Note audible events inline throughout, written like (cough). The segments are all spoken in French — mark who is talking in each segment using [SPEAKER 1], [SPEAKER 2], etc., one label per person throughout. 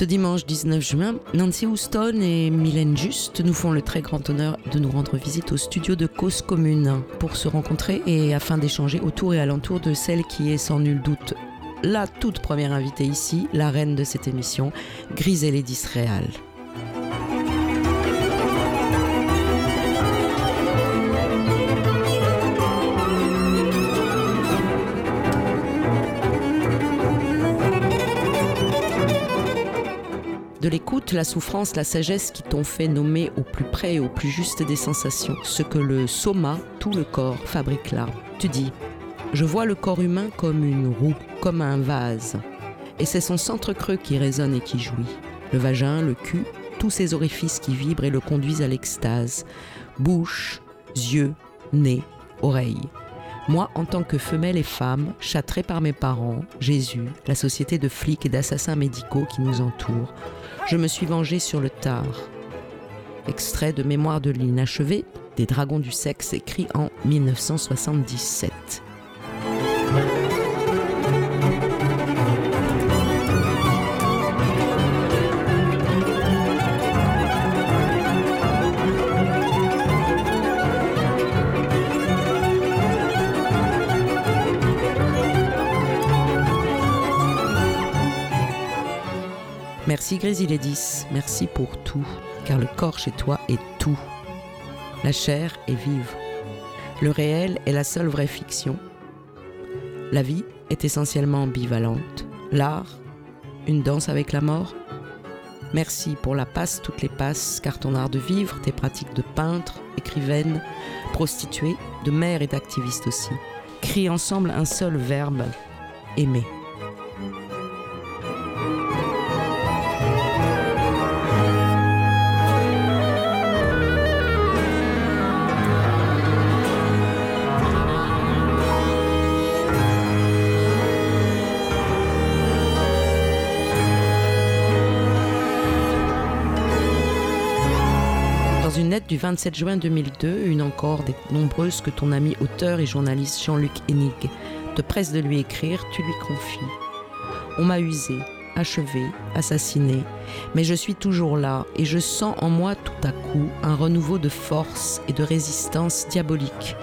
[SPEAKER 1] Ce dimanche 19 juin, Nancy Houston et Mylène Juste nous font le très grand honneur de nous rendre visite au studio de Cause Commune pour se rencontrer et afin d'échanger autour et alentour de celle qui est sans nul doute la toute première invitée ici, la reine de cette émission, Griselle d'Israël. La souffrance, la sagesse qui t'ont fait nommer au plus près et au plus juste des sensations, ce que le soma, tout le corps, fabrique là. Tu dis, je vois le corps humain comme une roue, comme un vase. Et c'est son centre creux qui résonne et qui jouit. Le vagin, le cul, tous ces orifices qui vibrent et le conduisent à l'extase. Bouche, yeux, nez, oreilles. Moi, en tant que femelle et femme, châtrée par mes parents, Jésus, la société de flics et d'assassins médicaux qui nous entourent, je me suis vengée sur le tard. Extrait de Mémoire de l'inachevé des Dragons du sexe écrit en 1977. Merci Grésilédis, merci pour tout, car le corps chez toi est tout. La chair est vive. Le réel est la seule vraie fiction. La vie est essentiellement ambivalente. L'art, une danse avec la mort. Merci pour la passe, toutes les passes, car ton art de vivre, tes pratiques de peintre, écrivaine, prostituée, de mère et d'activiste aussi, crient ensemble un seul verbe, aimer. Du 27 juin 2002, une encore des nombreuses que ton ami auteur et journaliste Jean-Luc Hennig te presse de lui écrire, tu lui confies. On m'a usé, achevé, assassiné, mais je suis toujours là et je sens en moi tout à coup un renouveau de force et de résistance diabolique,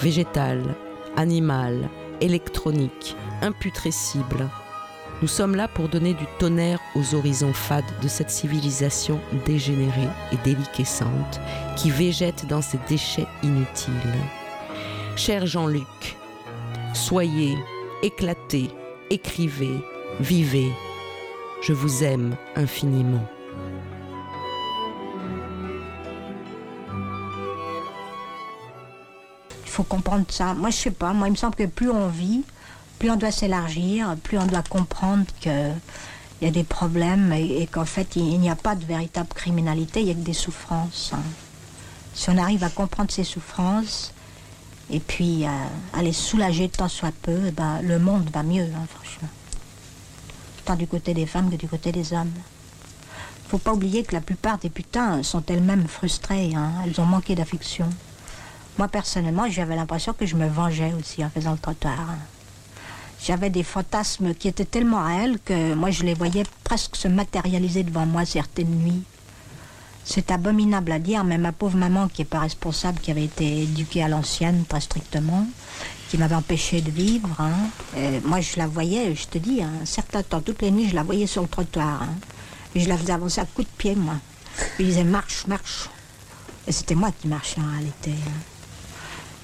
[SPEAKER 1] végétale, animale, électronique, imputrescible, nous sommes là pour donner du tonnerre aux horizons fades de cette civilisation dégénérée et déliquescente qui végète dans ses déchets inutiles. Cher Jean-Luc, soyez, éclatez, écrivez, vivez. Je vous aime infiniment.
[SPEAKER 2] Il faut comprendre ça. Moi, je sais pas. Moi, il me semble que plus on vit, plus on doit s'élargir, plus on doit comprendre qu'il y a des problèmes et, qu'en fait, il, n'y a pas de véritable criminalité, il n'y a que des souffrances. Hein. Si on arrive à comprendre ces souffrances et puis à, les soulager tant soit peu, eh ben, le monde va mieux, hein, franchement. Tant du côté des femmes que du côté des hommes. Faut pas oublier que la plupart des putains sont elles-mêmes frustrées, hein. elles ont manqué d'affection. Moi, personnellement, j'avais l'impression que je me vengeais aussi en faisant le trottoir j'avais des fantasmes qui étaient tellement réels que moi je les voyais presque se matérialiser devant moi certaines nuits. C'est abominable à dire, mais ma pauvre maman, qui n'est pas responsable, qui avait été éduquée à l'ancienne très strictement, qui m'avait empêché de vivre, hein, moi je la voyais, je te dis, un certain temps, toutes les nuits, je la voyais sur le trottoir. Hein, et je la faisais avancer à coups de pied, moi. Je disais marche, marche. Et c'était moi qui marchais en réalité. Hein.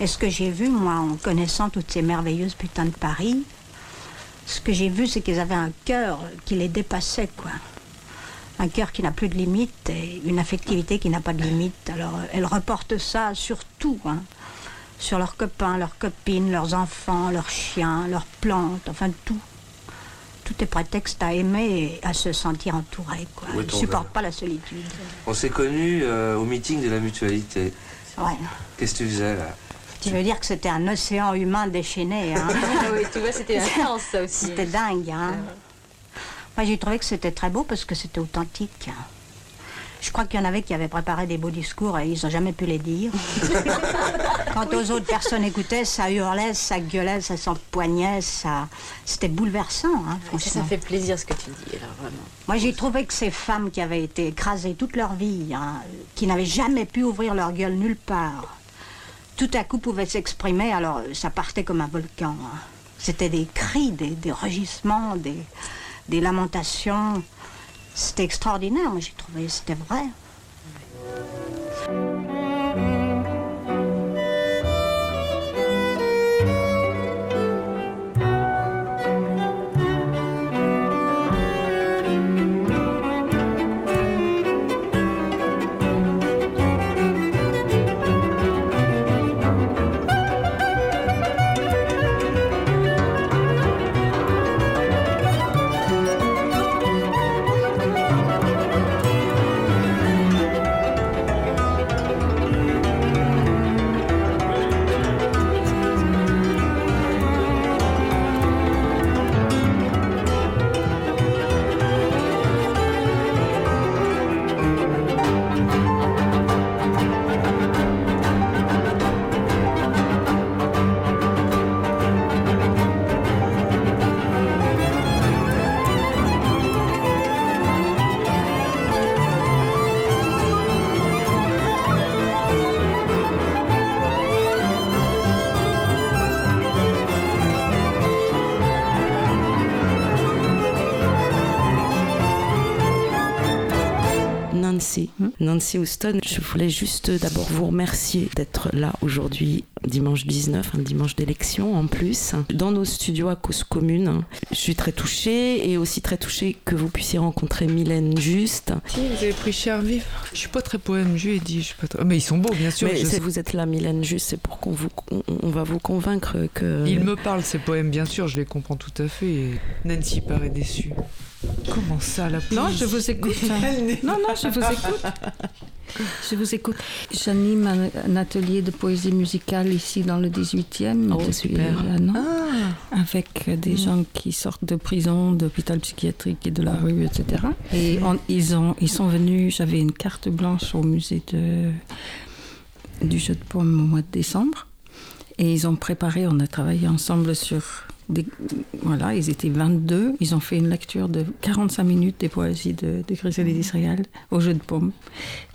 [SPEAKER 2] Et ce que j'ai vu, moi, en connaissant toutes ces merveilleuses putains de Paris, ce que j'ai vu, c'est qu'ils avaient un cœur qui les dépassait, quoi. Un cœur qui n'a plus de limite et une affectivité qui n'a pas de limite. Alors, elles reportent ça sur tout, hein. sur leurs copains, leurs copines, leurs enfants, leurs chiens, leurs plantes, enfin tout. Tout est prétexte à aimer et à se sentir entouré. Quoi. Ils ne supportent pas la solitude.
[SPEAKER 3] On s'est connus euh, au meeting de la mutualité.
[SPEAKER 2] Ouais.
[SPEAKER 3] Qu'est-ce que tu faisais là?
[SPEAKER 2] Tu veux dire que c'était un océan humain déchaîné. Hein? (laughs)
[SPEAKER 4] Oui, tu vois, c'était intense ça aussi.
[SPEAKER 2] c'était dingue. Hein? Moi j'ai trouvé que c'était très beau parce que c'était authentique. Je crois qu'il y en avait qui avaient préparé des beaux discours et ils n'ont jamais pu les dire. (laughs) Quant aux autres personnes écoutaient, ça hurlait, ça gueulait, ça s'empoignait, ça... c'était bouleversant, hein, franchement.
[SPEAKER 4] ça fait plaisir ce que tu dis, alors vraiment.
[SPEAKER 2] Moi, j'ai trouvé que ces femmes qui avaient été écrasées toute leur vie, hein, qui n'avaient jamais pu ouvrir leur gueule nulle part, tout à coup pouvaient s'exprimer, alors euh, ça partait comme un volcan. hein. C'était des cris, des, des rugissements, des, des lamentations. C'était extraordinaire, moi j'ai trouvé, c'était vrai.
[SPEAKER 1] Nancy. Houston, je voulais juste d'abord vous remercier d'être là aujourd'hui, dimanche 19, un dimanche d'élection en plus, dans nos studios à cause commune. Je suis très touchée et aussi très touchée que vous puissiez rencontrer Mylène Juste.
[SPEAKER 5] Si, vous avez pris cher vif. Je suis pas très poème, je ai dit. Je suis pas très- Mais ils sont beaux, bien sûr.
[SPEAKER 1] Mais
[SPEAKER 5] je
[SPEAKER 1] vous êtes là, Mylène Juste, c'est pour qu'on vous, on, on va vous convaincre que.
[SPEAKER 5] Ils me parlent, ces poèmes, bien sûr, je les comprends tout à fait. Et Nancy paraît déçue. Comment ça, la
[SPEAKER 6] Non,
[SPEAKER 5] police
[SPEAKER 6] je vous écoute. (laughs) Non, non, je vous écoute. Je vous écoute. J'anime un, un atelier de poésie musicale ici dans le 18e.
[SPEAKER 1] Oh,
[SPEAKER 6] depuis
[SPEAKER 1] super.
[SPEAKER 6] un an,
[SPEAKER 5] Ah,
[SPEAKER 6] avec des gens qui sortent de prison, d'hôpital psychiatrique et de la rue, etc. Et on- ils, ont, ils sont venus, j'avais une carte blanche au musée de, du jeu de paume au mois de décembre. Et ils ont préparé, on a travaillé ensemble sur des, voilà, ils étaient 22. Ils ont fait une lecture de 45 minutes des poésies de, de Griselda d'Israël au jeu de paume.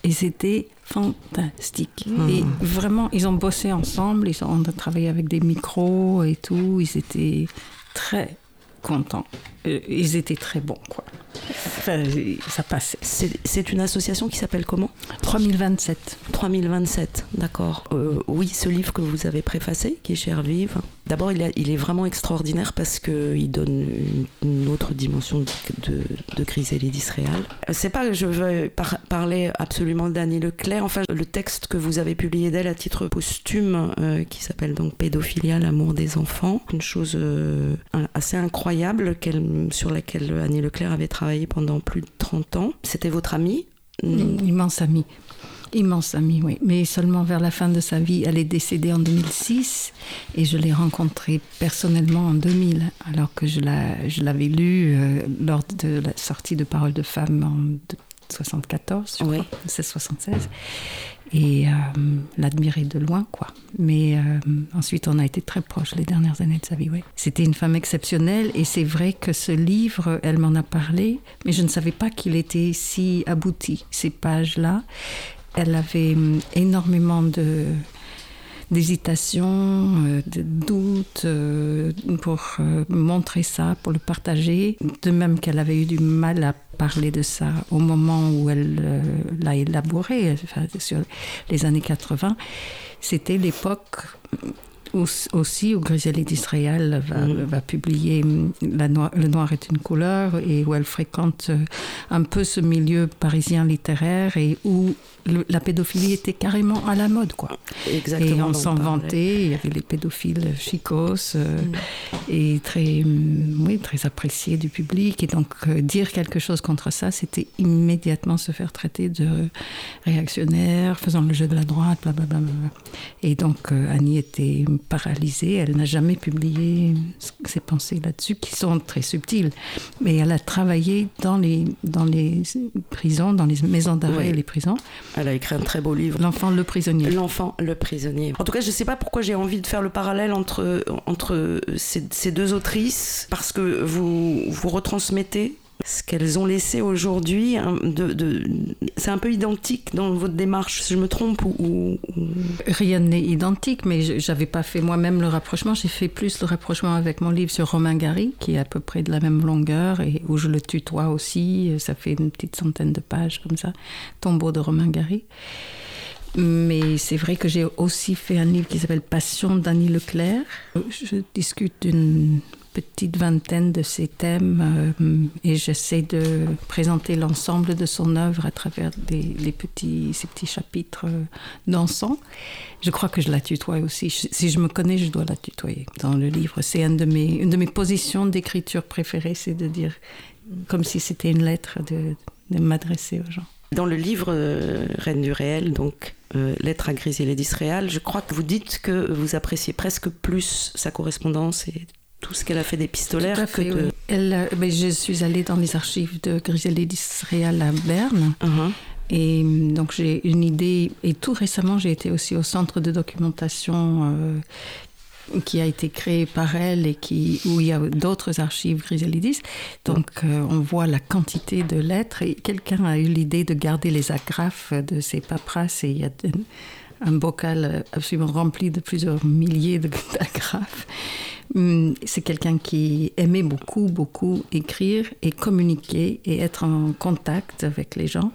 [SPEAKER 6] Et c'était fantastique. Et vraiment, ils ont bossé ensemble. Ils ont, on a travaillé avec des micros et tout. Ils étaient très contents. Euh, Ils étaient très bons, quoi. Enfin, ça passait.
[SPEAKER 1] C'est une association qui s'appelle comment?
[SPEAKER 6] 3027.
[SPEAKER 1] 3027, d'accord. Euh, oui, ce livre que vous avez préfacé, qui est cher vive. D'abord, il, est vraiment extraordinaire parce qu'il donne une, une autre dimension de, de, de Griselda d'Israël. Euh, C'est pas que je veux par- parler absolument d'Annie Leclerc. Enfin, le texte que vous avez publié d'elle à titre posthume, euh, qui s'appelle donc Pédophilia, l'amour des enfants. Une chose assez incroyable qu'elle- sur laquelle Annie Leclerc avait travaillé pendant plus de 30 ans. C'était votre amie
[SPEAKER 6] Immense amie. Immense amie, oui. Mais seulement vers la fin de sa vie, elle est décédée en 2006 et je l'ai rencontrée personnellement en 2000, alors que je la- je l'avais lue euh, lors de la sortie de Paroles de femmes en de- 74, je
[SPEAKER 1] Oui.
[SPEAKER 6] crois, 16-76, et euh, l'admirer de loin, quoi. Mais euh, ensuite, on a été très proches les dernières années de sa vie. C'était une femme exceptionnelle et c'est vrai que ce livre, elle m'en a parlé, mais je ne savais pas qu'il était si abouti, ces pages-là. Elle avait hum, énormément de d'hésitation, euh, de doute euh, pour euh, montrer ça, pour le partager. De même qu'elle avait eu du mal à parler de ça au moment où elle l'a élaboré, sur les années 80. C'était l'époque aussi où Griselide d'Israël va, va publier La Noir- Le Noir est une couleur et où elle fréquente euh, un peu ce milieu parisien littéraire et où le- la pédophilie était carrément à la mode, quoi.
[SPEAKER 1] Exactement.
[SPEAKER 6] et on s'en
[SPEAKER 1] parlait.
[SPEAKER 6] vantait, il y avait les pédophiles chicos euh,
[SPEAKER 1] Mm.
[SPEAKER 6] et très, oui, très appréciés du public. Et donc, euh, dire quelque chose contre ça, c'était immédiatement se faire traiter de réactionnaire, faisant le jeu de la droite, blablabla. Et donc, euh, Annie était paralysée. Elle n'a jamais publié ses pensées là-dessus, qui sont très subtiles. Mais elle a travaillé dans les, dans les prisons, dans les maisons d'arrêt et les prisons.
[SPEAKER 1] Elle a écrit un très beau livre.
[SPEAKER 6] L'enfant le prisonnier.
[SPEAKER 1] L'enfant, le prisonnier. En tout cas, je ne sais pas pourquoi j'ai envie de faire le parallèle entre, entre ces, ces deux autrices, parce que vous, vous retransmettez ce qu'elles ont laissé aujourd'hui. hein, c'est un peu identique dans votre démarche, si je me trompe ou...
[SPEAKER 6] Rien n'est identique, mais j'avais pas fait moi-même le rapprochement. J'ai fait plus le rapprochement avec mon livre sur Romain Gary, qui est à peu près de la même longueur et où je le tutoie aussi. Ça fait une petite centaine de pages comme ça. Tombeau de Romain Gary. Mais c'est vrai que j'ai aussi fait un livre qui s'appelle Passion d'Annie Leclerc. Je discute d'une petite vingtaine de ces thèmes euh, et j'essaie de présenter l'ensemble de son œuvre à travers les petits, ces petits chapitres euh, dansants. Je crois que je la tutoie aussi. Si je me connais, je dois la tutoyer dans le livre. C'est un de mes, une de mes positions d'écriture préférées, c'est de dire comme si c'était une lettre de, m'adresser aux gens.
[SPEAKER 1] Dans le livre euh, Reine du réel, donc euh, Lettre à Griselée d'Israël, je crois que vous dites que vous appréciez presque plus sa correspondance et tout ce qu'elle a fait d'épistolaire
[SPEAKER 6] Tout à
[SPEAKER 1] que
[SPEAKER 6] fait,
[SPEAKER 1] de...
[SPEAKER 6] oui. Elle, euh, ben, je suis allée dans les archives de Griselée d'Israël à Berne.
[SPEAKER 1] Mhm.
[SPEAKER 6] Et donc j'ai une idée, et tout récemment j'ai été aussi au centre de documentation euh, qui a été créé par elle et qui, où il y a d'autres archives Griselidis. Donc euh, on voit la quantité de lettres et quelqu'un a eu l'idée de garder les agrafes de ces paperasses et il y a de- un bocal absolument rempli de plusieurs milliers de- (laughs) d'agrafes. Hum, C'est quelqu'un qui aimait beaucoup, beaucoup écrire et communiquer et être en contact avec les gens.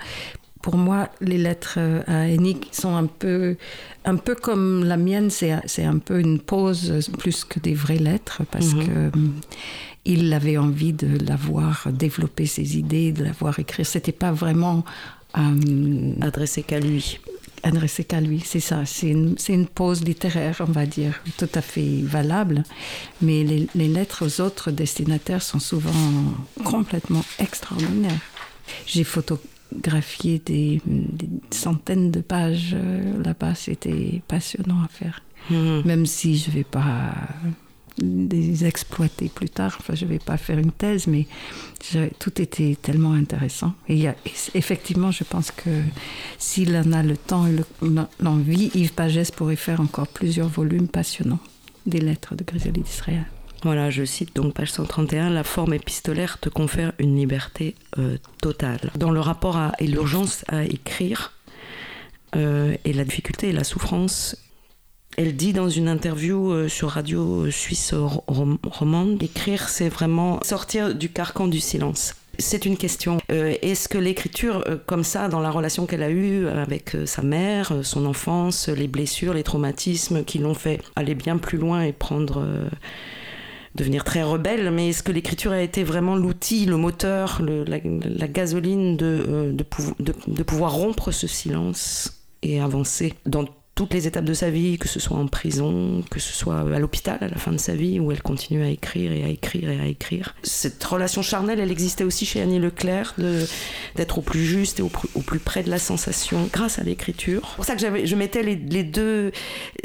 [SPEAKER 6] Pour moi, les lettres à Hennig sont un peu, un peu comme la mienne, c'est un peu une pause plus que des vraies lettres parce
[SPEAKER 1] Mhm.
[SPEAKER 6] que hum, il avait envie de la voir développer ses idées, de la voir écrire. C'était pas vraiment euh,
[SPEAKER 1] adressé qu'à lui.
[SPEAKER 6] Adressé qu'à lui, c'est ça. C'est une, une pause littéraire, on va dire, tout à fait valable. Mais les, les lettres aux autres destinataires sont souvent complètement extraordinaires. J'ai photographié des, des centaines de pages euh, là-bas. C'était passionnant à faire.
[SPEAKER 1] Mhm.
[SPEAKER 6] Même si je ne vais pas les exploiter plus tard. Enfin, je ne vais pas faire une thèse, mais tout était tellement intéressant. Et effectivement, je pense que s'il en a le temps et le- l'envie, Yves Pagès pourrait faire encore plusieurs volumes passionnants des lettres de Griselide d'Israël.
[SPEAKER 1] Voilà, je cite donc page 131, la forme épistolaire te confère une liberté euh, totale. Dans le rapport à, et l'urgence à écrire, euh, et la difficulté et la souffrance, elle dit dans une interview euh, sur Radio Suisse ro- rom- Romande, écrire c'est vraiment sortir du carcan du silence. C'est une question. Euh, Est-ce que l'écriture, euh, comme ça, dans la relation qu'elle a eue avec sa mère, son enfance, les blessures, les traumatismes qui l'ont fait aller bien plus loin et devenir très rebelle, mais est-ce que l'écriture a été vraiment l'outil, le moteur, la, la gasoline de- de pouvoir rompre ce silence et avancer dans toutes les étapes de sa vie, que ce soit en prison, que ce soit à l'hôpital à la fin de sa vie, où elle continue à écrire et à écrire et à écrire. Cette relation charnelle, elle existait aussi chez Annie Leclerc, de- d'être au plus juste et au, plus- au plus près de la sensation grâce à l'écriture. C'est pour ça que j'avais- je mettais les, les deux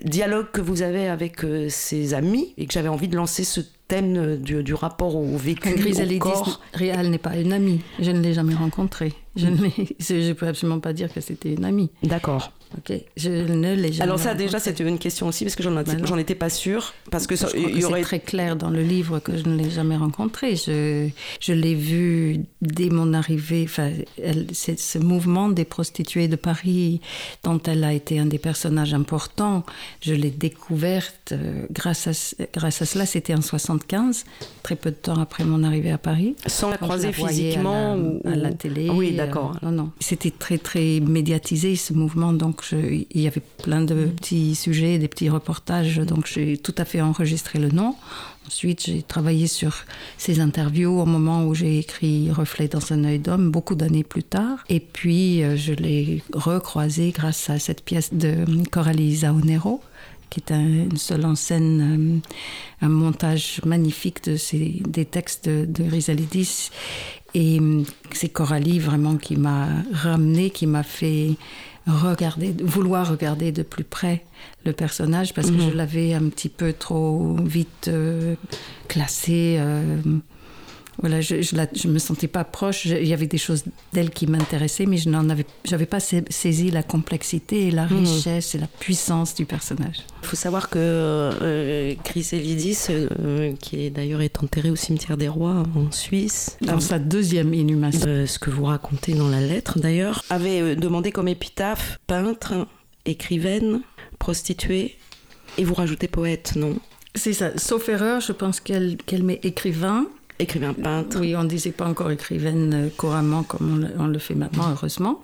[SPEAKER 1] dialogues que vous avez avec euh, ses amis et que j'avais envie de lancer ce thème euh, du, du rapport au vécu, au
[SPEAKER 6] Griselide
[SPEAKER 1] corps.
[SPEAKER 6] Réal n'est pas une amie. Je ne l'ai jamais rencontrée. Je ne je ne peux absolument pas dire que c'était une amie.
[SPEAKER 1] D'accord.
[SPEAKER 6] Ok, je ne l'ai jamais.
[SPEAKER 1] Alors ça déjà c'était une question aussi parce que j'en j'en étais pas sûre parce que ça,
[SPEAKER 6] Je crois
[SPEAKER 1] il y aurait
[SPEAKER 6] très clair dans le livre que je ne l'ai jamais rencontrée. Je, je l'ai vue dès mon arrivée. Enfin, elle- c'est ce mouvement des prostituées de Paris, dont elle a été un des personnages importants, je l'ai découverte euh, grâce à, ce- grâce à cela. C'était en 75, très peu de temps après mon arrivée à Paris.
[SPEAKER 1] Sans la croiser physiquement
[SPEAKER 6] à la,
[SPEAKER 1] ou,
[SPEAKER 6] à la télé.
[SPEAKER 1] Oui,
[SPEAKER 6] euh,
[SPEAKER 1] d'accord.
[SPEAKER 6] non, non. C'était très, très médiatisé ce mouvement. Donc, je- il y avait plein de
[SPEAKER 1] Mm.
[SPEAKER 6] petits sujets, des petits reportages. Donc, j'ai tout à fait enregistré le nom. Ensuite, j'ai travaillé sur ces interviews au moment où j'ai écrit Reflet dans un œil d'homme, beaucoup d'années plus tard. Et puis, euh, je l'ai recroisé grâce à cette pièce de Coralie Zaonero, qui est un, une seule en scène, euh, un montage magnifique de ces, des textes de, de Risalidis. Et euh, c'est Coralie vraiment qui m'a ramené, qui m'a fait regarder, vouloir regarder de plus près le personnage parce que
[SPEAKER 1] Mhm.
[SPEAKER 6] je l'avais un petit peu trop vite euh, classé. euh, voilà, je, je me sentais pas proche. Je- il y avait des choses d'elle qui m'intéressaient, mais je n'en avais, j'avais pas sa- saisi la complexité et la
[SPEAKER 1] Mhm.
[SPEAKER 6] richesse et la puissance du personnage.
[SPEAKER 1] Il faut savoir que euh, Chryselidis, euh, qui est d'ailleurs est enterré au cimetière des Rois en Suisse,
[SPEAKER 6] Dans sa deuxième inhumation.
[SPEAKER 1] Euh, ce que vous racontez dans la lettre d'ailleurs, avait euh, demandé comme épitaphe peintre, écrivaine, prostituée, et vous rajoutez poète, non?
[SPEAKER 6] C'est ça. Sauf erreur, je pense qu'elle qu'elle met écrivain.
[SPEAKER 1] Écrivain peintre.
[SPEAKER 6] Oui, on ne disait pas encore écrivaine euh, couramment comme on le, fait maintenant, heureusement.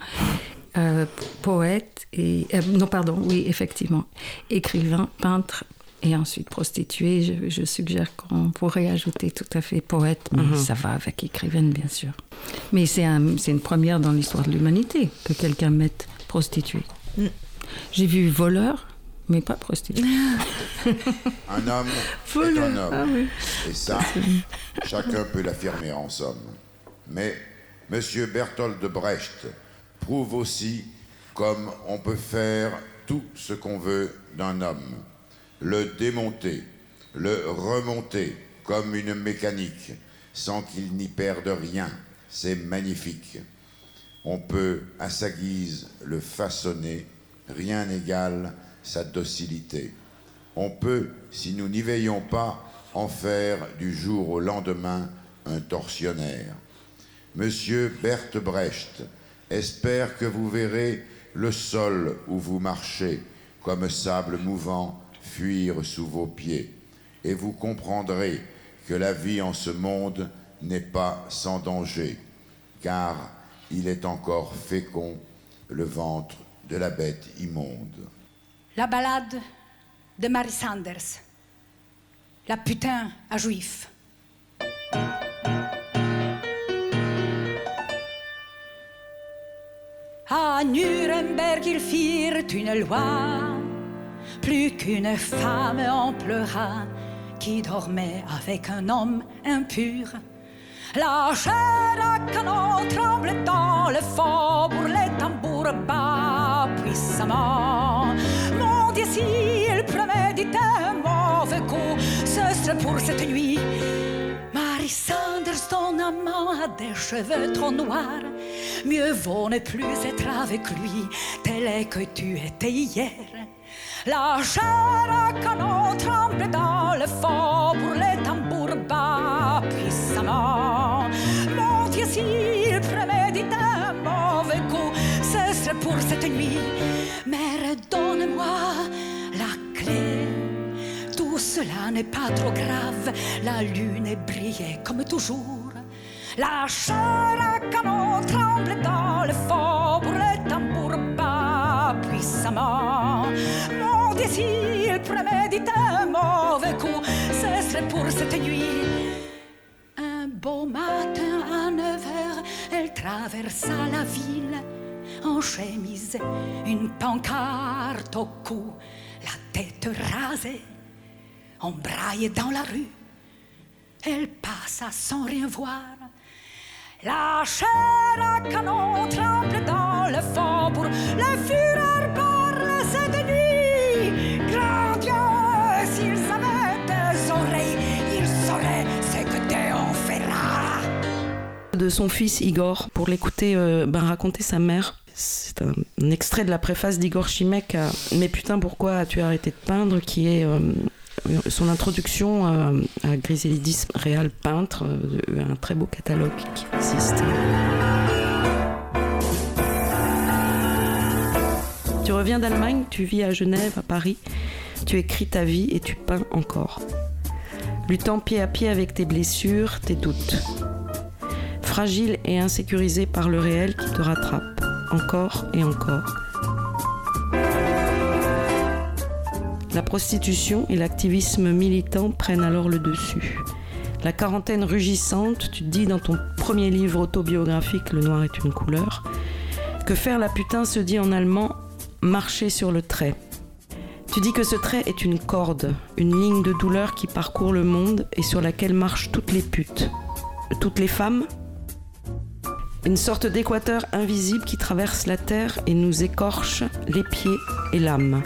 [SPEAKER 6] Euh, poète et... euh, non, pardon, oui, effectivement. Écrivain, peintre et ensuite prostituée. Je, je suggère qu'on pourrait ajouter tout à fait poète, mais
[SPEAKER 1] Mhm.
[SPEAKER 6] ça va avec écrivaine, bien sûr. Mais c'est un, une première dans l'histoire de l'humanité que quelqu'un mette prostituée.
[SPEAKER 1] Mm.
[SPEAKER 6] J'ai vu voleur, mais pas prostituée. (laughs)
[SPEAKER 7] Un homme (laughs) est un homme. Et ça, chacun peut l'affirmer en somme. Mais M. Bertolt de Brecht prouve aussi comme on peut faire tout ce qu'on veut d'un homme. Le démonter, le remonter comme une mécanique, sans qu'il n'y perde rien. C'est magnifique. On peut, à sa guise, le façonner, rien n'égale sa docilité. On peut, si nous n'y veillons pas, en faire du jour au lendemain un tortionnaire. Monsieur Berthe Brecht espère que vous verrez le sol où vous marchez, comme sable mouvant, fuir sous vos pieds, et vous comprendrez que la vie en ce monde n'est pas sans danger, car il est encore fécond le ventre de la bête immonde.
[SPEAKER 8] La balade de Mary Sanders. La putain à juif. À Nuremberg, ils firent une loi. Plus qu'une femme en pleura qui dormait avec un homme impur. La chair à canon tremble dans le faubourg, les tambours battent puissamment. Mon Dieu, s'il prémédite un mauvais coup, ce serait pour cette nuit. Mary Sanders, ton amant a des cheveux trop noirs. Mieux vaut ne plus être avec lui, tel est que tu étais hier. La chair à canon tremble dans le faubourg, les tambours cette nuit. Mais redonne-moi la clé. Tout cela n'est pas trop grave, la lune est brillée comme toujours. La chair à canon tremble dans le faubourg, les tambours battent puissamment. Mon s'il prémédite un mauvais coup, ce serait pour cette nuit. Un beau matin à 9 heures, elle traversa la ville en chemise, une pancarte au cou, la tête rasée, embraillée dans la rue. Elle passa sans rien voir. La chair à canon tremble dans le faubourg, le fureur parle cette nuit. Grand Dieu, s'ils avaient des oreilles, ils sauraient ce que Dieu fera.
[SPEAKER 1] De son fils Igor, pour l'écouter euh, ben, raconter sa mère. C'est un, extrait de la préface d'Igor Chimek à Mais putain, pourquoi as-tu arrêté de peindre qui est euh, son introduction euh, à Griselidis Réal peintre, euh, un très beau catalogue qui existe. Tu reviens d'Allemagne, tu vis à Genève, à Paris, tu écris ta vie et tu peins encore. luttant pied à pied avec tes blessures, tes doutes. Fragile et insécurisé par le réel qui te rattrape, encore et encore. La prostitution et l'activisme militant prennent alors le dessus. La quarantaine rugissante, tu dis dans ton premier livre autobiographique Le noir est une couleur, que faire la putain se dit en allemand marcher sur le trait. Tu dis que ce trait est une corde, une ligne de douleur qui parcourt le monde et sur laquelle marchent toutes les putes. Toutes les femmes Une sorte d'équateur invisible qui traverse la terre et nous écorche les pieds et l'âme.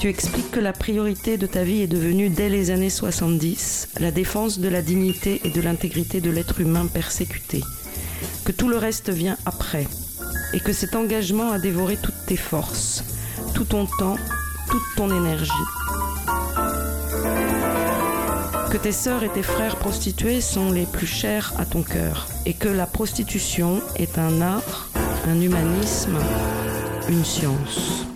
[SPEAKER 1] Tu expliques que la priorité de ta vie est devenue dès les années 70 la défense de la dignité et de l'intégrité de l'être humain persécuté, que tout le reste vient après, et que cet engagement a dévoré toutes tes forces, tout ton temps, toute ton énergie. Que tes sœurs et tes frères prostitués sont les plus chers à ton cœur, et que la prostitution est un art, un humanisme, une science.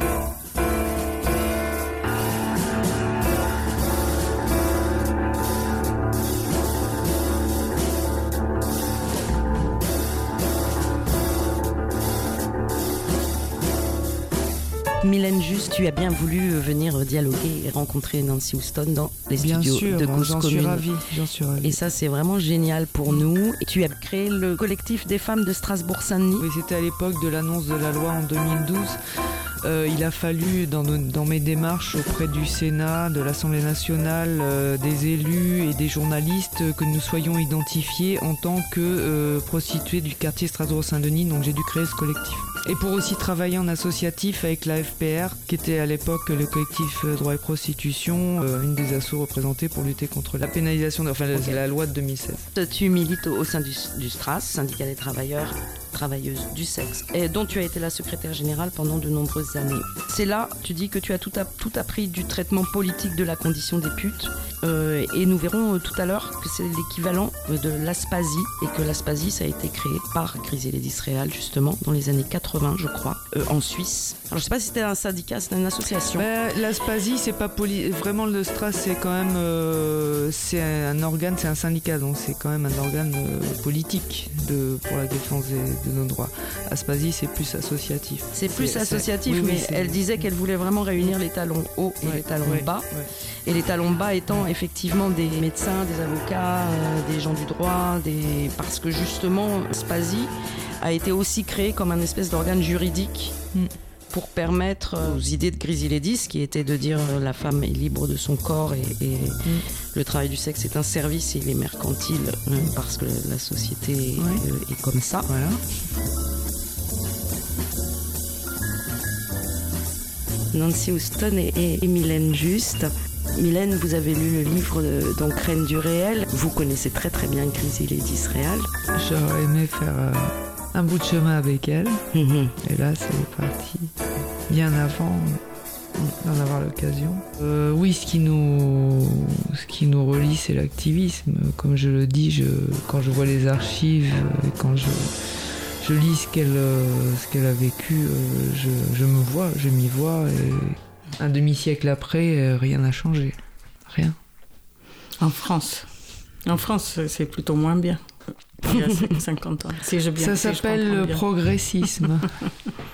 [SPEAKER 1] Mylène Juste, tu as bien voulu venir dialoguer et rencontrer Nancy Houston dans les
[SPEAKER 5] bien
[SPEAKER 1] studios
[SPEAKER 5] sûr,
[SPEAKER 1] de Cause Commune.
[SPEAKER 5] suis ravi, j'en suis ravi.
[SPEAKER 1] Et ça, c'est vraiment génial pour nous. Et tu as créé le collectif des femmes de Strasbourg-Saint-Denis.
[SPEAKER 5] Oui, c'était à l'époque de l'annonce de la loi en 2012. Euh, il a fallu, dans, mes démarches auprès du Sénat, de l'Assemblée nationale, euh, des élus et des journalistes, euh, que nous soyons identifiés en tant que euh, prostituées du quartier Strasbourg-Saint-Denis. Donc j'ai dû créer ce collectif. Et pour aussi travailler en associatif avec la FPR, qui était à l'époque le collectif droit et prostitution, une des assos représentées pour lutter contre la pénalisation, de- enfin la loi de 2016.
[SPEAKER 1] Tu milites au au sein du, du STRAS, syndicat des travailleurs, travailleuses du sexe, et dont tu as été la secrétaire générale pendant de nombreuses années. C'est là, tu dis que tu as tout, app- tout appris du traitement politique de la condition des putes, euh, et nous verrons euh, tout à l'heure que c'est l'équivalent euh, de l'aspasie, et que l'aspasie, ça a été créé par Griselda Réal, justement, dans les années 80, je crois, en Suisse. Alors je sais pas si c'était un syndicat, c'était une association.
[SPEAKER 5] Bah, c'est pas poli... Vraiment, le Stras, c'est quand même. c'est un organe, c'est un syndicat, donc c'est quand même un organe politique pour la défense des- de nos droits. Aspasie, c'est plus associatif.
[SPEAKER 1] C'est plus associatif,
[SPEAKER 5] oui,
[SPEAKER 1] mais elle disait qu'elle voulait vraiment réunir les talons hauts et
[SPEAKER 5] Ouais,
[SPEAKER 1] les talons
[SPEAKER 5] ouais,
[SPEAKER 1] bas.
[SPEAKER 5] ouais.
[SPEAKER 1] Et les talons bas étant effectivement des médecins, des avocats, euh, des gens du droit, des... parce que justement, Spazi a été aussi créé comme un espèce d'organe juridique
[SPEAKER 5] Mm.
[SPEAKER 1] Pour permettre aux idées de Grisilidis, qui était de dire euh, la femme est libre de son corps et, et le travail du sexe est un service et il est mercantile euh, parce que la société est, euh, est comme ça.
[SPEAKER 5] Voilà.
[SPEAKER 1] Nancy Houston et, et- et Mylène Juste. Mylène, vous avez lu le livre Reine du réel. Vous connaissez très très bien Griselda d'Israël.
[SPEAKER 5] J'aurais aimé faire euh, un bout de chemin avec elle. Et là, c'est parti bien avant d'en avoir l'occasion. Euh, oui, ce qui nous, ce qui nous relie, c'est l'activisme. Comme je le dis, je, quand je vois les archives, et quand je, je lis ce qu'elle euh, ce qu'elle a vécu, euh, je, je me vois, je m'y vois. Et un demi-siècle après, rien n'a changé. Rien.
[SPEAKER 6] En France. En France, c'est plutôt moins bien. Il y a 50 ans. Si je bien,
[SPEAKER 5] Ça s'appelle le progressisme.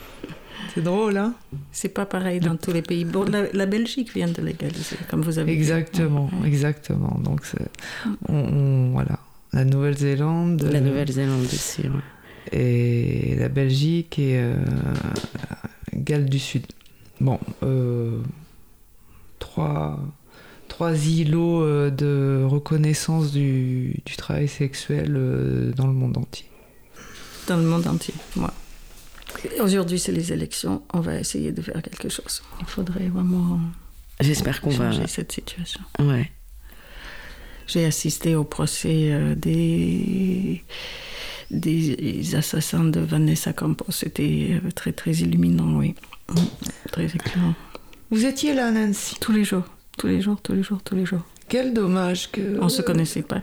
[SPEAKER 5] (laughs) c'est drôle, hein?
[SPEAKER 6] C'est pas pareil dans tous les pays. Bon, la, la Belgique vient de légaliser, comme vous avez dit.
[SPEAKER 5] Exactement,
[SPEAKER 6] Ouais, ouais.
[SPEAKER 5] exactement. Donc, on, on- voilà. La Nouvelle-Zélande.
[SPEAKER 1] La
[SPEAKER 5] euh,
[SPEAKER 1] Nouvelle-Zélande aussi. ouais.
[SPEAKER 5] Et la Belgique et euh, Galles du Sud. Bon, euh, trois, trois îlots euh, de reconnaissance du, du travail sexuel euh, dans le monde entier.
[SPEAKER 6] Dans le monde entier, moi. Aujourd'hui, c'est les élections. On va essayer de faire quelque chose. Il faudrait vraiment
[SPEAKER 1] J'espère qu'on va.
[SPEAKER 6] changer cette situation.
[SPEAKER 1] Ouais.
[SPEAKER 6] J'ai assisté au procès euh, des, des assassins de Vanessa Campos. C'était très, très illuminant, oui. Très éclairant.
[SPEAKER 5] Vous étiez là, Nancy
[SPEAKER 6] Tous les jours, tous les jours, tous les jours, tous les jours.
[SPEAKER 5] Quel dommage que.
[SPEAKER 6] On se connaissait pas.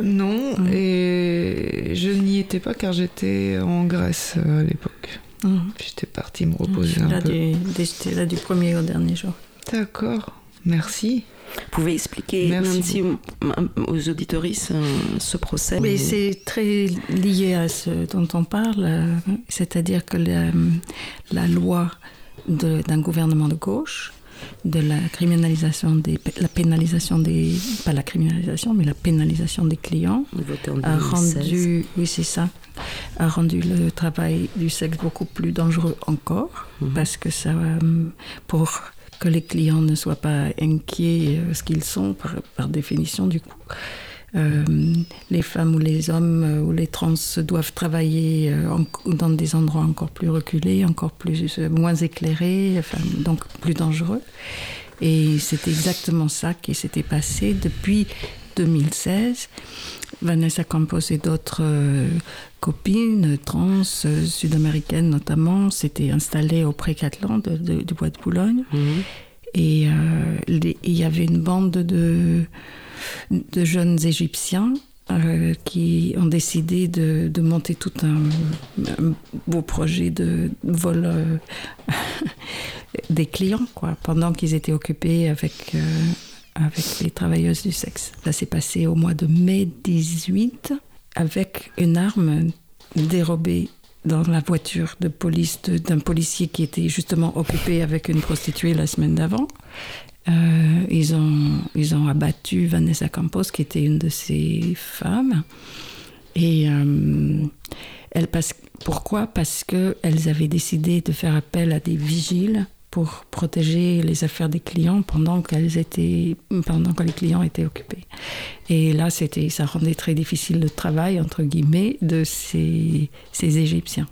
[SPEAKER 5] Non, mm. et je n'y étais pas car j'étais en Grèce à l'époque. Mm. J'étais partie me reposer un peu.
[SPEAKER 6] J'étais là du premier au dernier jour.
[SPEAKER 5] D'accord, merci.
[SPEAKER 1] Vous pouvez expliquer Merci aux auditoristes euh, ce procès
[SPEAKER 6] Mais c'est très lié à ce dont on parle, euh, c'est-à-dire que la, la loi d'un gouvernement de gauche de la criminalisation des la pénalisation des pas la criminalisation mais la pénalisation des clients a rendu oui c'est ça a rendu le travail du sexe beaucoup plus dangereux encore mhm. parce que ça pour que les clients ne soient pas inquiets euh, ce qu'ils sont par, par définition du coup euh, les femmes ou les hommes euh, ou les trans doivent travailler euh, en, dans des endroits encore plus reculés, encore plus moins éclairés, enfin, donc plus dangereux. Et c'est exactement ça qui s'était passé depuis 2016. Vanessa Campos et d'autres euh, copines trans euh, sud-américaines notamment s'étaient installées au de, du Bois de Boulogne. Mmh. Et il euh, y avait une bande de de jeunes égyptiens euh, qui ont décidé de, monter tout un, un beau projet de vol euh, (laughs) des clients quoi pendant qu'ils étaient occupés avec euh, avec les travailleuses du sexe. Ça s'est passé au mois de mai 18 avec une arme dérobée dans la voiture de police d'un policier qui était justement occupé avec une prostituée la semaine d'avant Euh, ils, ont, ils ont abattu Vanessa Campos, qui était une de ces femmes. Et euh, elle passe, pourquoi? Parce qu'elles avaient décidé de faire appel à des vigiles pour protéger les affaires des clients pendant qu'elles étaient pendant que les clients étaient occupés. Et là ça rendait très difficile le travail entre guillemets de ces, ces égyptiens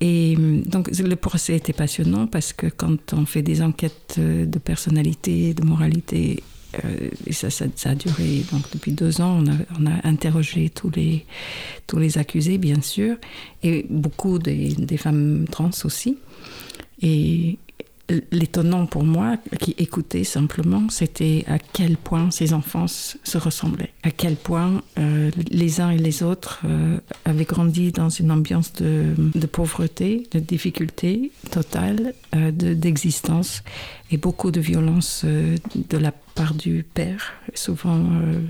[SPEAKER 6] et euh, donc le procès était passionnant parce que quand on fait des enquêtes euh, de personnalité, de moralité, euh, et ça, a duré donc depuis deux ans, on a, interrogé tous les, accusés bien sûr, et beaucoup des, femmes trans aussi. L'étonnant pour moi qui écoutait simplement c'était à quel point ces enfants se ressemblaient à quel point euh, les uns et les autres euh, avaient grandi dans une ambiance de, de pauvreté de difficulté totale euh, d'existence de, et beaucoup de violence euh, de la part du père souvent euh,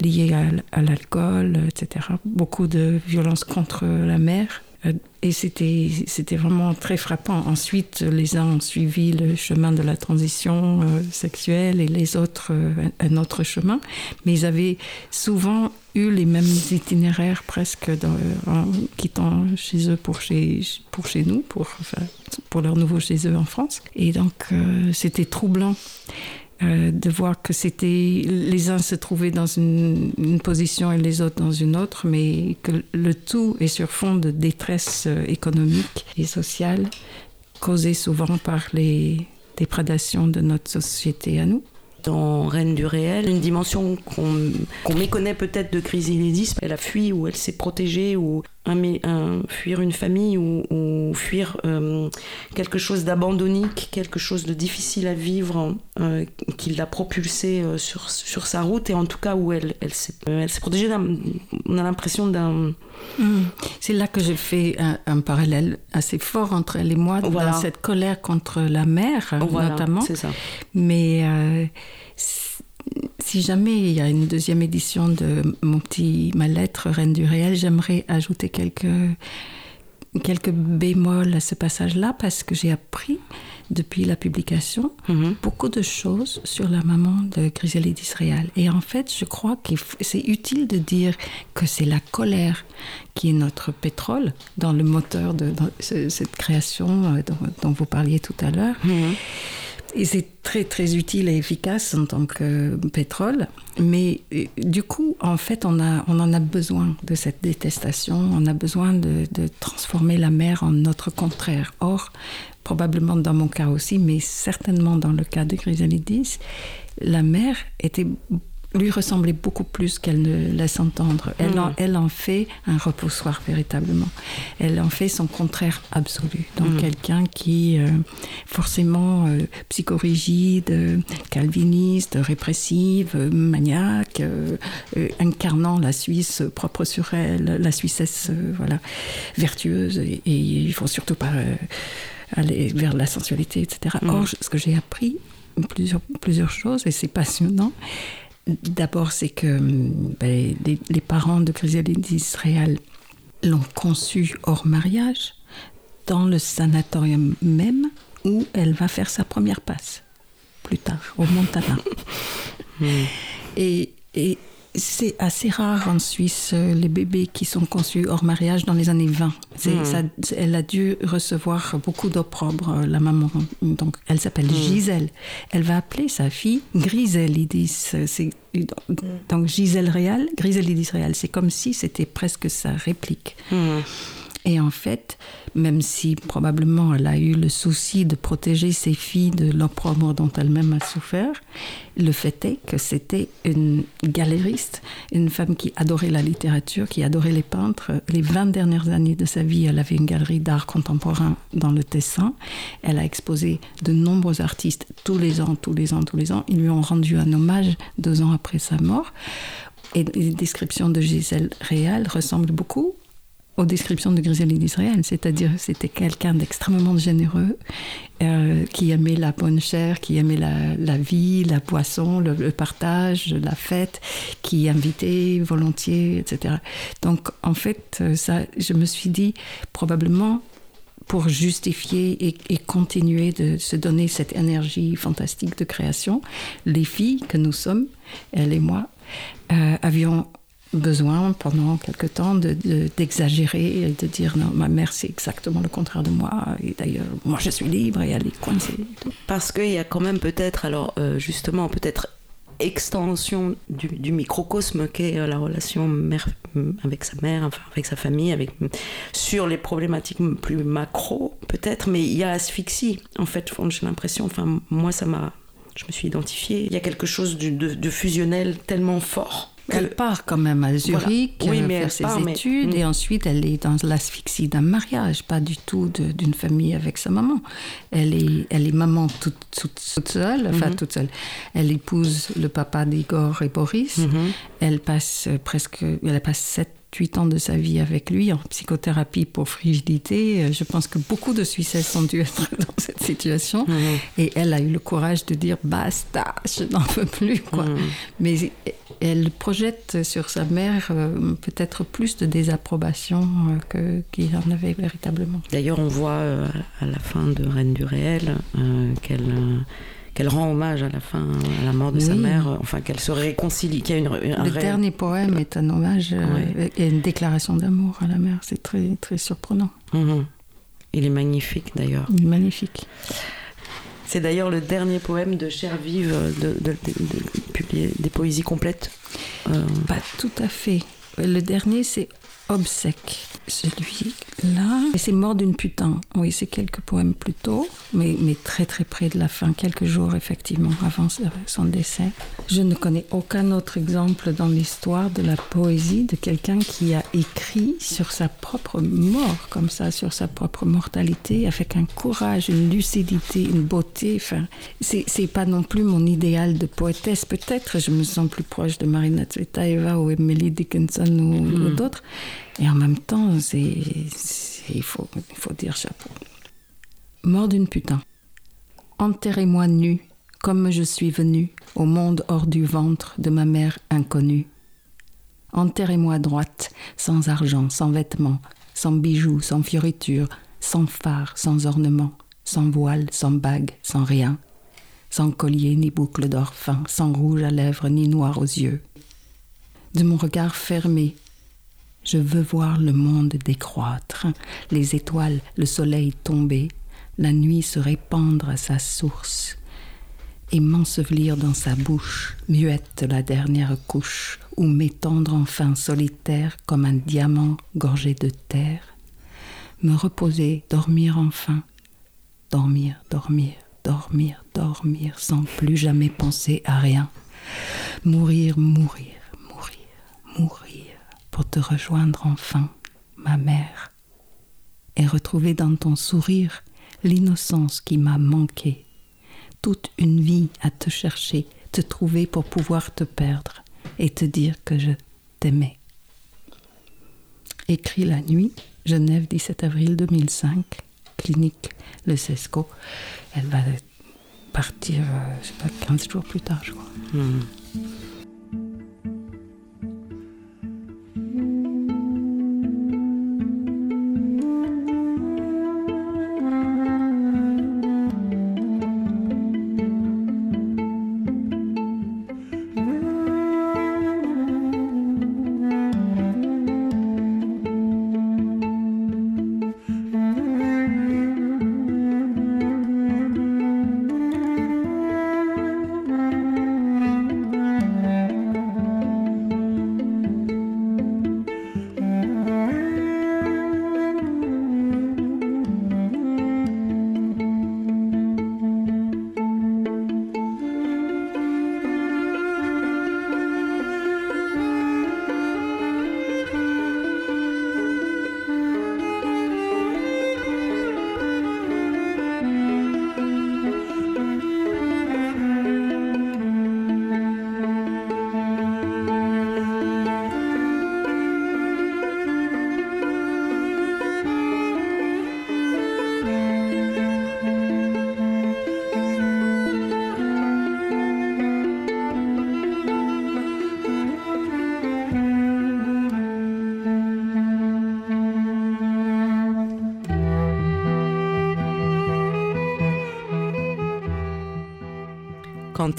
[SPEAKER 6] lié à, à l'alcool etc beaucoup de violence contre la mère et c'était vraiment très frappant. Ensuite les uns ont suivi le chemin de la transition euh, sexuelle et les autres euh, un autre chemin. Mais ils avaient souvent eu les mêmes itinéraires presque en quittant chez eux pour chez pour chez nous pour pour leur nouveau chez eux en france. Et donc euh, c'était troublant Euh, de voir que c'était les uns se trouvaient dans une, position et les autres dans une autre mais que le tout est sur fond de détresse euh, économique et sociale causée souvent par les déprédations de notre société à nous.
[SPEAKER 1] Dans reine du réel une dimension qu'on qu méconnaît peut-être de crise inédisme elle a fui ou elle s'est protégée ou un, un fuir une famille ou, ou fuir euh, quelque chose d'abandonnique quelque chose de difficile à vivre euh, qui l'a propulsé euh, sur, sur sa route et en tout cas où elle elle s'est protégée on a l'impression d'un
[SPEAKER 6] mmh. c'est là que j'ai fait un, un parallèle assez fort entre elle et moi voilà. cette colère contre la mer voilà, notamment
[SPEAKER 1] ça
[SPEAKER 6] mais euh, si jamais il y a une deuxième édition de mon petit ma lettre reine du réel j'aimerais ajouter quelques quelques bémols à ce passage là parce que j'ai appris depuis la publication -hmm. beaucoup de choses sur la maman de griselie d'israël et en fait je crois que c'est utile de dire que c'est la colère qui est notre pétrole dans le moteur de dans cette création euh, dont, dont vous parliez tout à l'heure. -hmm et c'est très très utile et efficace en tant que pétrole. Mais euh, du coup en fait on a on en a besoin de cette détestation. On a besoin de, de transformer la mer en notre contraire. Or probablement dans mon cas aussi mais certainement dans le cas de grisalidis la mer était lui ressemblait beaucoup plus qu'elle ne laisse entendre. Elle, en, mm. elle en fait un repoussoir véritablement. Elle en fait son contraire absolu. Donc mm. quelqu'un qui, euh, forcément euh, psychorigide, calviniste, répressive, maniaque, incarnant la Suisse propre sur elle, la Suissesse voilà, vertueuse. Et, il faut surtout pas aller vers la sensualité, etc. Mm. Or, ce que j'ai appris, plusieurs, plusieurs choses, et c'est passionnant, D'abord, c'est que ben, les, parents de Griselda d'Israël l'ont conçue hors mariage, dans le sanatorium même où elle va faire sa première passe, plus tard, au Montana. (laughs) Et, et c'est assez rare en Suisse, euh, les bébés qui sont conçus hors mariage dans les années 20. Hmm. elle a dû recevoir beaucoup d'opprobre, euh, la maman. Donc, elle s'appelle hmm. Gisèle. Elle va appeler sa fille Griselidis. Donc, Gisèle Réal, Griselidis Réal. C'est comme si c'était presque sa réplique. Et en fait, même si probablement elle a eu le souci de protéger ses filles de l'opprobre dont elle-même a souffert, le fait est que c'était une galériste, une femme qui adorait la littérature, qui adorait les peintres. Les 20 dernières années de sa vie, elle avait une galerie d'art contemporain dans le Tessin. Elle a exposé de nombreux artistes tous les ans, tous les ans, tous les ans. Ils lui ont rendu un hommage deux ans après sa mort. Et les descriptions de Gisèle Réal ressemblent beaucoup aux descriptions de Griselda d'Israël, c'est-à-dire c'était quelqu'un d'extrêmement généreux, euh, qui aimait la bonne chair, qui aimait la, vie, la poisson, le, partage, la fête, qui invitait volontiers, etc. Donc en fait, euh, ça, je me suis dit probablement pour justifier et, et, continuer de se donner cette énergie fantastique de création, les filles que nous sommes, elle et moi, euh, avions besoin pendant quelque temps d'exagérer de, et de dire non, ma mère c'est exactement le contraire de moi et d'ailleurs moi je suis libre et elle est coincée.
[SPEAKER 1] Parce qu'il y a quand même peut-être alors euh, justement peut-être extension du, microcosme qu'est euh, la relation mère, avec sa mère, enfin avec sa famille, avec sur les problématiques plus macro peut-être, mais il y a asphyxie en fait. J'ai l'impression, enfin moi ça m'a, je me suis identifiée. Il y a quelque chose de, de fusionnel tellement fort
[SPEAKER 6] elle part quand même à Zurich oui, euh, faire ses études et ensuite elle est dans l'asphyxie d'un mariage, pas du tout d'une famille avec sa maman. Elle est, elle est maman toute, toute, seule, enfin mhm. toute seule. Elle épouse le papa d'Igor et Boris. Mhm. Elle passe presque, elle passe sept 8 ans de sa vie avec lui en psychothérapie pour frigidité. Euh, je pense que beaucoup de Suissesses ont dû être (laughs) dans cette situation. Mhm. Et elle a eu le courage de dire basta, je n'en veux plus. Quoi. Mhm. Mais elle projette sur sa mère euh, peut-être plus de désapprobation euh, qu'il y en avait véritablement.
[SPEAKER 1] D'ailleurs, on voit à la fin de Reine du réel qu'elle qu'elle rend hommage à la fin à la mort de sa mère, enfin qu'elle se réconcilie. Qu'il y a
[SPEAKER 6] une, le dernier poème est un hommage euh, et une déclaration d'amour à la mère. C'est très très surprenant.
[SPEAKER 1] Mhm. Il est magnifique d'ailleurs.
[SPEAKER 6] Il est magnifique.
[SPEAKER 1] C'est d'ailleurs le dernier poème de Cher Vive de, de, publier des poésies complètes.
[SPEAKER 6] Euh, Pas tout à fait. Le dernier, c'est Obsèque. Celui-là, et c'est Mort d'une putain. Oui, c'est quelques poèmes plus tôt, mais, mais très très près de la fin, quelques jours effectivement avant son décès. Je ne connais aucun autre exemple dans l'histoire de la poésie de quelqu'un qui a écrit sur sa propre mort, comme ça, sur sa propre mortalité, avec un courage, une lucidité, une beauté. Enfin, c'est pas non plus mon idéal de poétesse. Peut-être je me sens plus proche de Marina Tsvetaeva ou Emily Dickinson ou, ou hmm. d'autres. Et en même temps, il, faut, faut dire chapeau. Mort d'une putain. Enterrez-moi nu, comme je suis venu au monde hors du ventre de ma mère inconnue. Enterrez-moi droite, sans argent, sans vêtements, sans bijoux, sans fioritures, sans phare, sans ornement, sans voile, sans bague, sans rien, sans collier ni boucle d'or fin, sans rouge à lèvres ni noir aux yeux. De mon regard fermé, je veux voir le monde décroître, les étoiles, le soleil tomber, la nuit se répandre à sa source, et m'ensevelir dans sa bouche, muette la dernière couche, ou m'étendre enfin solitaire comme un diamant gorgé de terre, me reposer, dormir enfin, dormir, dormir, dormir, dormir, sans plus jamais penser à rien, Mourir, mourir, mourir, mourir, pour te rejoindre enfin, ma mère, et retrouver dans ton sourire l'innocence qui m'a manqué. Toute une vie à te chercher, te trouver pour pouvoir te perdre et te dire que je t'aimais. Écrit la nuit, Genève, 17 avril 2005, clinique Le Cesco. Elle va partir, euh, je sais pas, 15 jours plus tard, je crois. Hmm.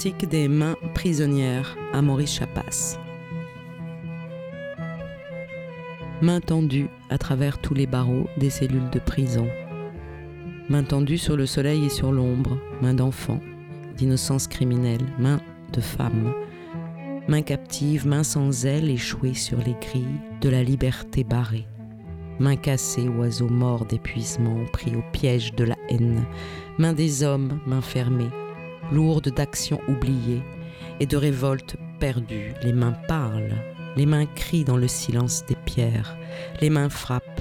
[SPEAKER 1] Des mains prisonnières à Maurice Chapas. Main tendue à travers tous les barreaux des cellules de prison. Main tendue sur le soleil et sur l'ombre, main d'enfant, d'innocence criminelle, main de femme. Main captive, main sans aile échouée sur les grilles de la liberté barrée. Main cassée, oiseau mort d'épuisement, pris au piège de la haine. Main des hommes, main fermée, lourde d'actions oubliées et de révoltes perdues. Les mains parlent, les mains crient dans le silence des pierres, les mains frappent,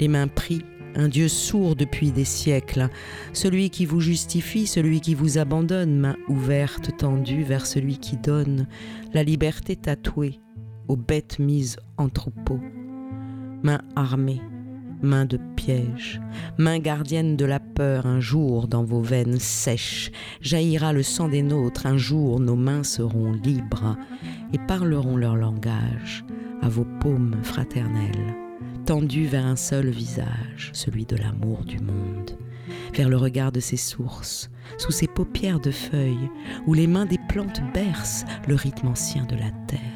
[SPEAKER 1] les mains prient un Dieu sourd depuis des siècles, celui qui vous justifie, celui qui vous abandonne, main ouverte tendue vers celui qui donne, la liberté tatouée aux bêtes mises en troupeau, main armée, main de piège, main gardienne de la peur, un jour dans vos veines sèches jaillira le sang des nôtres, un jour nos mains seront libres et parleront leur langage à vos paumes fraternelles, tendues vers un seul visage, celui de l'amour du monde, vers le regard de ses sources, sous ses paupières de feuilles, où les mains des plantes bercent le rythme ancien de la terre.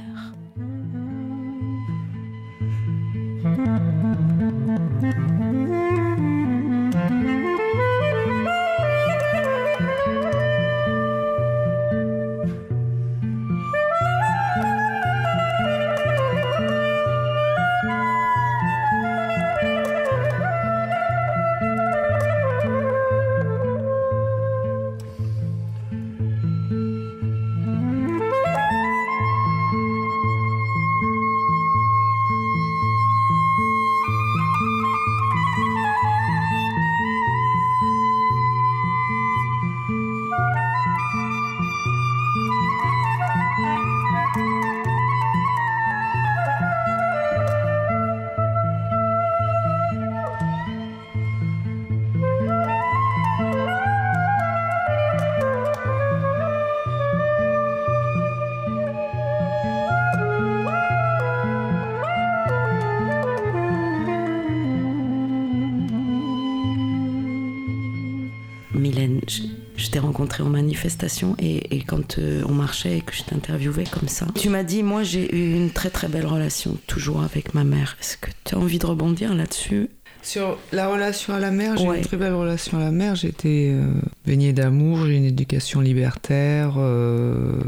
[SPEAKER 1] Manifestation et, quand euh, on marchait et que je t'interviewais comme ça, tu m'as dit, moi j'ai eu une très très belle relation toujours avec ma mère. Est-ce que tu as envie de rebondir là-dessus?
[SPEAKER 5] Sur la relation à la mère, j'ai une très belle relation à la mère. J'ai été euh, baignée d'amour, j'ai une éducation libertaire. Euh,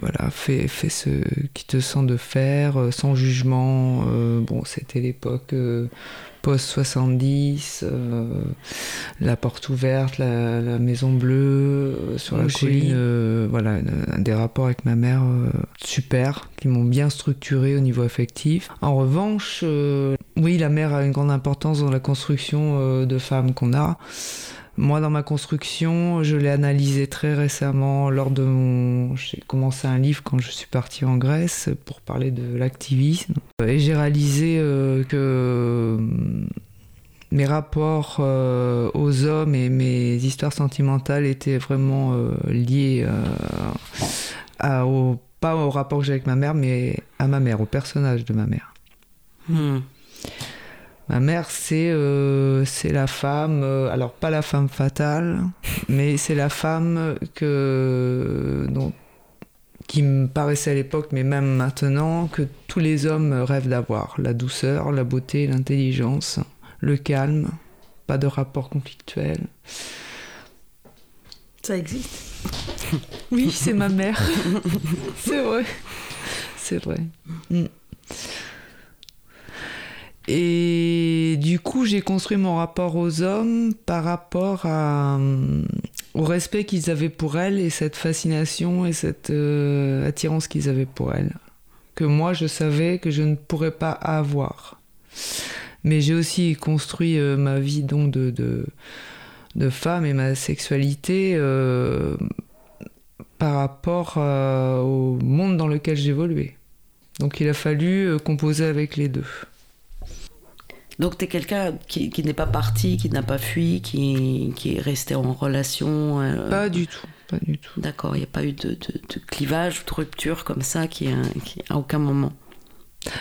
[SPEAKER 5] voilà, fais, fais ce qui te sent de faire, sans jugement. bon, c'était l'époque post-70, la porte ouverte, la, maison bleue sur la colline. voilà, des rapports avec ma mère super, qui m'ont bien structuré au niveau affectif. En revanche, oui, la mère a une grande importance dans la construction de femmes qu'on a. Moi, dans ma construction, je l'ai analysé très récemment lors de mon. J'ai commencé un livre quand je suis partie en Grèce pour parler de l'activisme. Et j'ai réalisé euh, que hum, mes rapports euh, aux hommes et mes histoires sentimentales étaient vraiment euh, liés à, pas au rapport que j'ai avec ma mère, mais à ma mère, au personnage de ma mère. Hmm. Ma mère, c'est euh, c'est la femme, euh, alors pas la femme fatale, (laughs) mais c'est la femme que, dont, qui me paraissait à l'époque, mais même maintenant, que tous les hommes rêvent d'avoir. La douceur, la beauté, l'intelligence, le calme, pas de rapport conflictuel.
[SPEAKER 6] Ça existe? (laughs)
[SPEAKER 5] Oui, c'est ma mère. (laughs) c'est vrai. C'est vrai. Mm. Et du coup, j'ai construit mon rapport aux hommes par rapport à, au respect qu'ils avaient pour elles et cette fascination et cette euh, attirance qu'ils avaient pour elles. Que moi, je savais que je ne pourrais pas avoir. Mais j'ai aussi construit euh, ma vie donc de, femme et ma sexualité euh, par rapport au monde dans lequel j'évoluais. Donc il a fallu composer avec les deux.
[SPEAKER 1] Donc tu es quelqu'un qui, n'est pas parti, qui n'a pas fui, qui, est resté en relation
[SPEAKER 5] euh, Pas du tout, pas du tout.
[SPEAKER 1] D'accord, il n'y a pas eu de, clivage, de rupture comme ça qui, à aucun moment.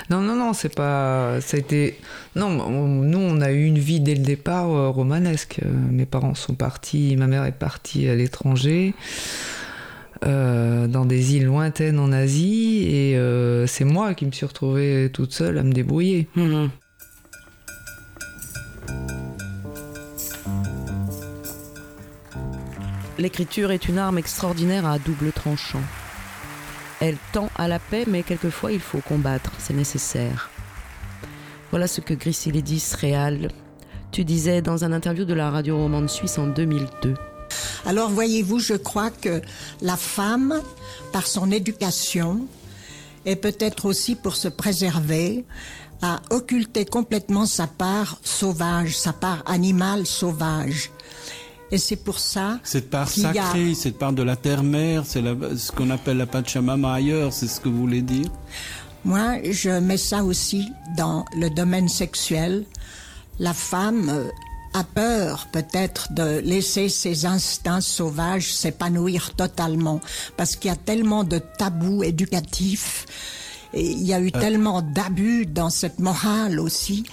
[SPEAKER 5] Non, non, non, c'est pas. Ça a été. Non, nous, on a eu une vie dès le départ euh, romanesque. Euh, mes parents sont partis, ma mère est partie à l'étranger, dans des îles lointaines en Asie, et c'est moi qui me suis retrouvée toute seule à me débrouiller. Mmh.
[SPEAKER 1] L'écriture est une arme extraordinaire à double tranchant. Elle tend à la paix, mais quelquefois il faut combattre, c'est nécessaire. Voilà ce que Grisilidis Réal, tu disais dans un interview de la radio romande suisse en 2002.
[SPEAKER 9] Alors voyez-vous, je crois que la femme, par son éducation, et peut-être aussi pour se préserver, a occulté complètement sa part sauvage, sa part animale sauvage. Et c'est pour ça.
[SPEAKER 10] Cette part sacrée, cette part de la terre-mère, c'est ce qu'on appelle la Pachamama ailleurs, c'est ce que vous voulez dire?
[SPEAKER 9] Moi, je mets ça aussi dans le domaine sexuel. La femme euh, a peur peut-être de laisser ses instincts sauvages s'épanouir totalement, parce qu'il y a tellement de tabous éducatifs. Et il y a eu euh. tellement d'abus dans cette morale aussi.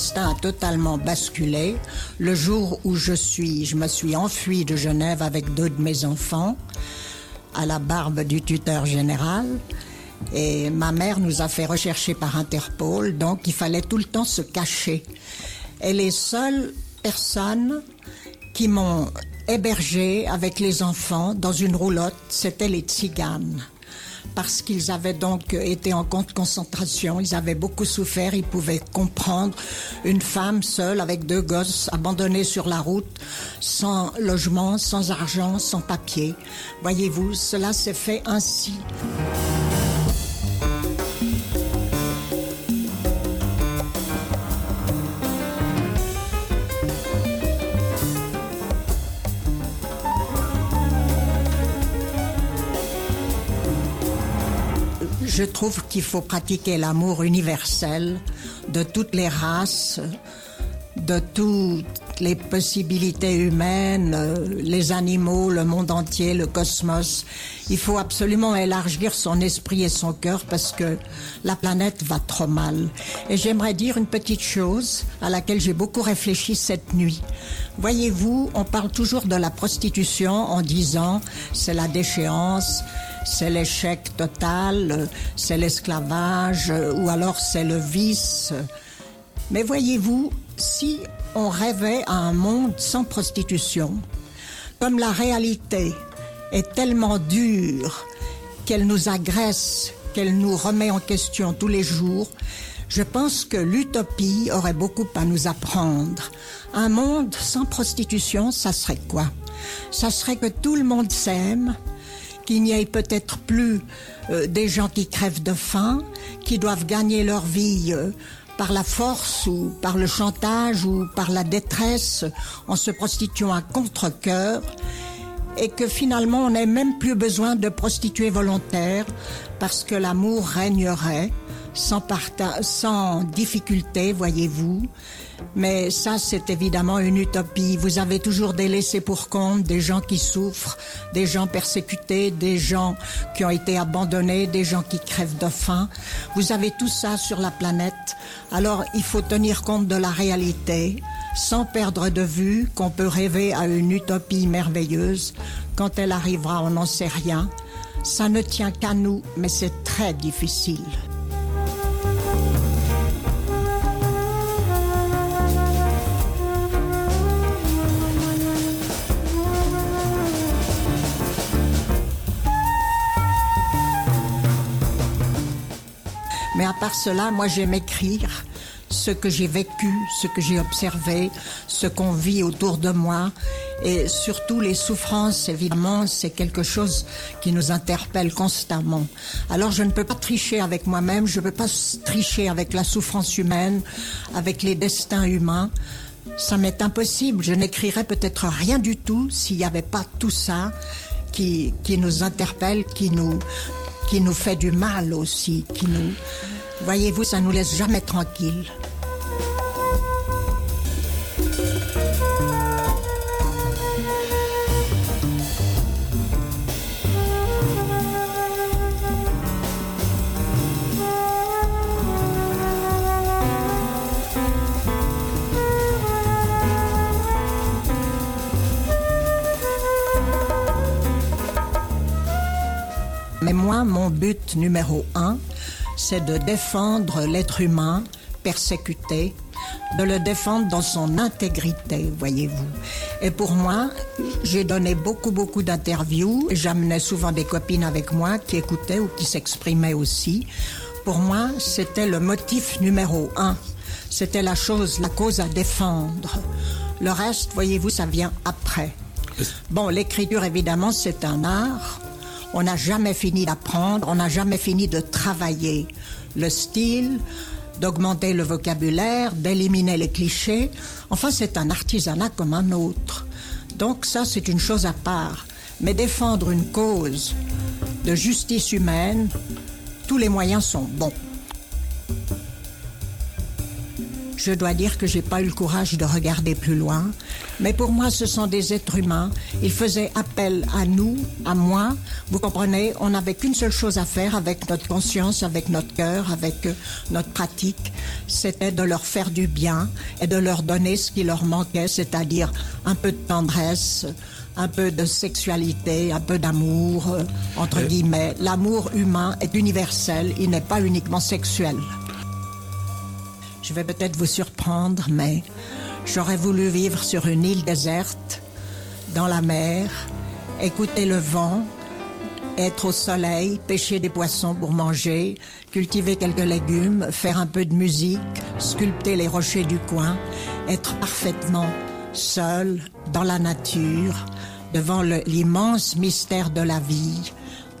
[SPEAKER 9] Destin a totalement basculé le jour où je suis, je me suis enfuie de Genève avec deux de mes enfants à la barbe du tuteur général. Et ma mère nous a fait rechercher par Interpol, donc il fallait tout le temps se cacher. Et les seules personnes qui m'ont hébergée avec les enfants dans une roulotte, c'était les tziganes parce qu'ils avaient donc été en compte concentration, ils avaient beaucoup souffert, ils pouvaient comprendre une femme seule avec deux gosses abandonnés sur la route, sans logement, sans argent, sans papier. Voyez-vous, cela s'est fait ainsi. Je trouve qu'il faut pratiquer l'amour universel de toutes les races, de toutes les possibilités humaines, les animaux, le monde entier, le cosmos. Il faut absolument élargir son esprit et son cœur parce que la planète va trop mal. Et j'aimerais dire une petite chose à laquelle j'ai beaucoup réfléchi cette nuit. Voyez-vous, on parle toujours de la prostitution en disant c'est la déchéance, c'est l'échec total, c'est l'esclavage, ou alors c'est le vice. Mais voyez-vous, si on rêvait à un monde sans prostitution, comme la réalité est tellement dure qu'elle nous agresse, qu'elle nous remet en question tous les jours, je pense que l'utopie aurait beaucoup à nous apprendre. Un monde sans prostitution, ça serait quoi? Ça serait que tout le monde s'aime, qu'il n'y ait peut-être plus euh, des gens qui crèvent de faim, qui doivent gagner leur vie euh, par la force ou par le chantage ou par la détresse en se prostituant à contre-coeur et que finalement on n'ait même plus besoin de prostituées volontaires parce que l'amour régnerait sans, difficulté, voyez-vous. Mais ça, c'est évidemment une utopie. Vous avez toujours des laissés pour compte, des gens qui souffrent, des gens persécutés, des gens qui ont été abandonnés, des gens qui crèvent de faim. Vous avez tout ça sur la planète. Alors, il faut tenir compte de la réalité sans perdre de vue qu'on peut rêver à une utopie merveilleuse. Quand elle arrivera, on n'en sait rien. Ça ne tient qu'à nous, mais c'est très difficile. À part cela, moi j'aime écrire ce que j'ai vécu, ce que j'ai observé, ce qu'on vit autour de moi. Et surtout les souffrances, évidemment, c'est quelque chose qui nous interpelle constamment. Alors je ne peux pas tricher avec moi-même, je ne peux pas tricher avec la souffrance humaine, avec les destins humains. Ça m'est impossible. Je n'écrirais peut-être rien du tout s'il n'y avait pas tout ça qui, qui nous interpelle, qui nous, qui nous fait du mal aussi, qui nous... Voyez-vous, ça nous laisse jamais tranquilles. Mais moi, mon but numéro un, c'est de défendre l'être humain persécuté, de le défendre dans son intégrité, voyez-vous. Et pour moi, j'ai donné beaucoup, beaucoup d'interviews. J'amenais souvent des copines avec moi qui écoutaient ou qui s'exprimaient aussi. Pour moi, c'était le motif numéro un. C'était la chose, la cause à défendre. Le reste, voyez-vous, ça vient après. Bon, l'écriture, évidemment, c'est un art. On n'a jamais fini d'apprendre, on n'a jamais fini de travailler le style, d'augmenter le vocabulaire, d'éliminer les clichés. Enfin, c'est un artisanat comme un autre. Donc ça, c'est une chose à part. Mais défendre une cause de justice humaine, tous les moyens sont bons. Je dois dire que j'ai pas eu le courage de regarder plus loin, mais pour moi, ce sont des êtres humains. Ils faisaient appel à nous, à moi. Vous comprenez, on n'avait qu'une seule chose à faire avec notre conscience, avec notre cœur, avec euh, notre pratique. C'était de leur faire du bien et de leur donner ce qui leur manquait, c'est-à-dire un peu de tendresse, un peu de sexualité, un peu d'amour, euh, entre guillemets. L'amour humain est universel, il n'est pas uniquement sexuel. Je vais peut-être vous surprendre, mais j'aurais voulu vivre sur une île déserte, dans la mer, écouter le vent, être au soleil, pêcher des poissons pour manger, cultiver quelques légumes, faire un peu de musique, sculpter les rochers du coin, être parfaitement seul dans la nature, devant l'immense mystère de la vie,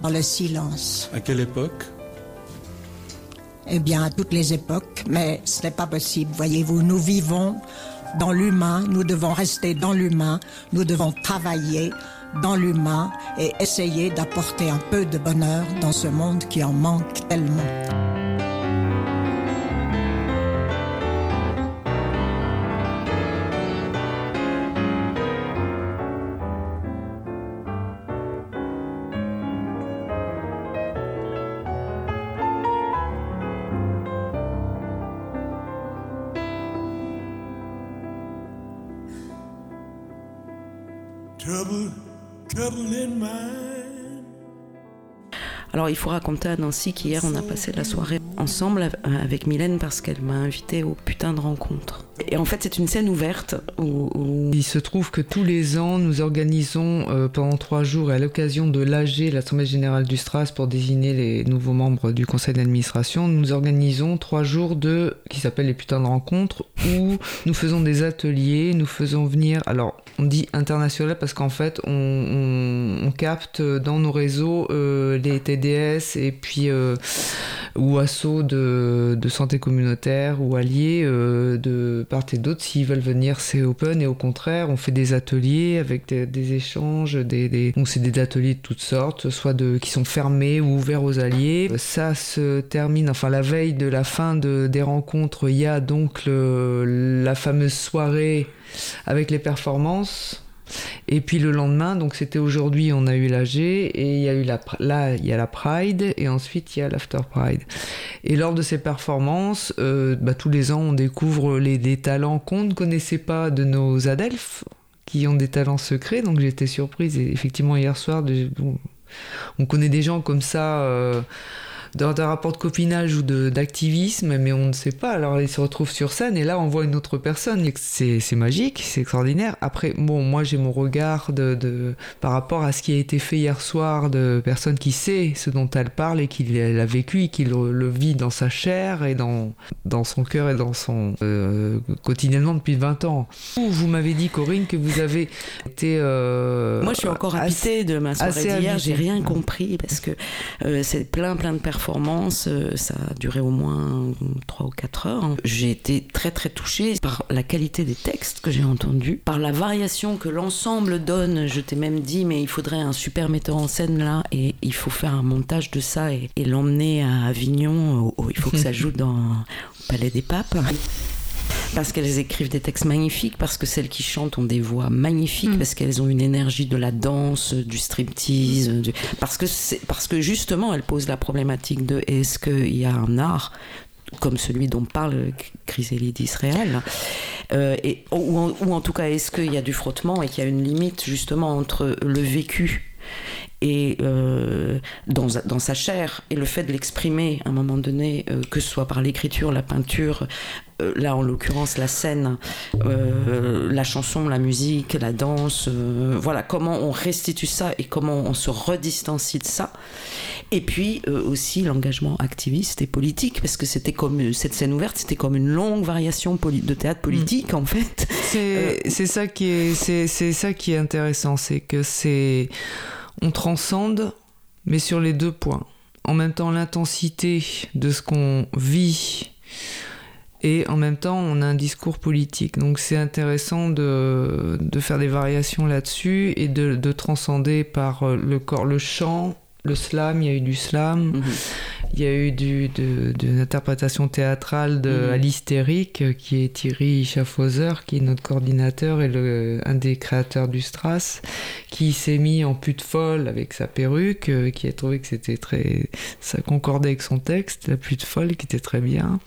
[SPEAKER 9] dans le silence.
[SPEAKER 10] À quelle époque
[SPEAKER 9] eh bien, à toutes les époques, mais ce n'est pas possible. Voyez-vous, nous vivons dans l'humain, nous devons rester dans l'humain, nous devons travailler dans l'humain et essayer d'apporter un peu de bonheur dans ce monde qui en manque tellement.
[SPEAKER 1] Alors il faut raconter à Nancy qu'hier on a passé la soirée ensemble avec Mylène parce qu'elle m'a invité au putain de rencontre. Et en fait c'est une scène ouverte
[SPEAKER 5] Il se trouve que tous les ans nous organisons euh, pendant trois jours à l'occasion de l'AG, l'Assemblée Générale du Stras pour désigner les nouveaux membres du conseil d'administration, nous organisons trois jours de qui s'appellent les putains de rencontres où nous faisons des ateliers, nous faisons venir, alors on dit international parce qu'en fait on, capte dans nos réseaux euh, les TDS et puis euh, ou assos de, santé communautaire ou alliés de part et d'autre s'ils veulent venir c'est open et au contraire on fait des ateliers avec des, échanges des, des c'est des ateliers de toutes sortes soit de qui sont fermés ou ouverts aux alliés ça se termine enfin la veille de la fin de, des rencontres il y a donc la fameuse soirée avec les performances. Et puis le lendemain, donc c'était aujourd'hui, on a eu l'AG et il y a eu la, là il y a la Pride et ensuite il y a l'After Pride. Et lors de ces performances, euh, bah, tous les ans on découvre des talents qu'on ne connaissait pas de nos adelphes, qui ont des talents secrets. Donc j'étais surprise et effectivement hier soir, on connaît des gens comme ça. Euh, d'un rapport de copinage ou d'activisme, mais on ne sait pas. Alors il se retrouve sur scène et là on voit une autre personne. C'est magique, c'est extraordinaire. Après, bon, moi j'ai mon regard de, de, par rapport à ce qui a été fait hier soir de personne qui sait ce dont elle parle et qui l'a vécu et qui le, vit dans sa chair et dans, dans son cœur et dans son euh, quotidiennement depuis 20 ans. Vous m'avez dit, Corinne, que vous avez été. Euh,
[SPEAKER 1] moi je suis encore habitée de ma soirée d'hier, j'ai rien compris parce que euh, c'est plein plein de personnes performance, euh, ça a duré au moins 3 ou 4 heures. J'ai été très très touchée par la qualité des textes que j'ai entendus, par la variation que l'ensemble donne. Je t'ai même dit, mais il faudrait un super metteur en scène là, et il faut faire un montage de ça et, l'emmener à Avignon. il faut que ça (laughs) joue dans le Palais des Papes parce qu'elles écrivent des textes magnifiques, parce que celles qui chantent ont des voix magnifiques, mm. parce qu'elles ont une énergie de la danse, du striptease, parce, que parce que justement elles posent la problématique de est-ce qu'il y a un art comme celui dont parle Chrysalidis réel, euh, et, ou, en, ou en tout cas est-ce qu'il y a du frottement et qu'il y a une limite justement entre le vécu et euh, dans, dans, sa chair et le fait de l'exprimer à un moment donné, euh, que ce soit par l'écriture, la peinture, euh, là en l'occurrence la scène, la chanson, la musique, la danse, voilà comment on restitue ça et comment on se redistancie de ça. Et puis aussi l'engagement activiste et politique, parce que c'était comme cette scène ouverte, c'était comme une longue variation de théâtre politique en fait.
[SPEAKER 5] C'est ça qui est, c'est ça qui est intéressant, c'est que c'est on transcende, mais sur les deux points. En même temps, l'intensité de ce qu'on vit et en même temps, on a un discours politique. Donc c'est intéressant de, faire des variations là-dessus et de, transcender par euh, le corps, le chant, le slam, il y a eu du slam. Mhm. Il y a eu du, de, de interprétation théâtrale de mmh. Alice euh, qui est Thierry Schaffhauser, qui est notre coordinateur et le, un des créateurs du Stras, qui s'est mis en pute folle avec sa perruque, euh, qui a trouvé que c'était très. ça concordait avec son texte, la pute folle, qui était très bien.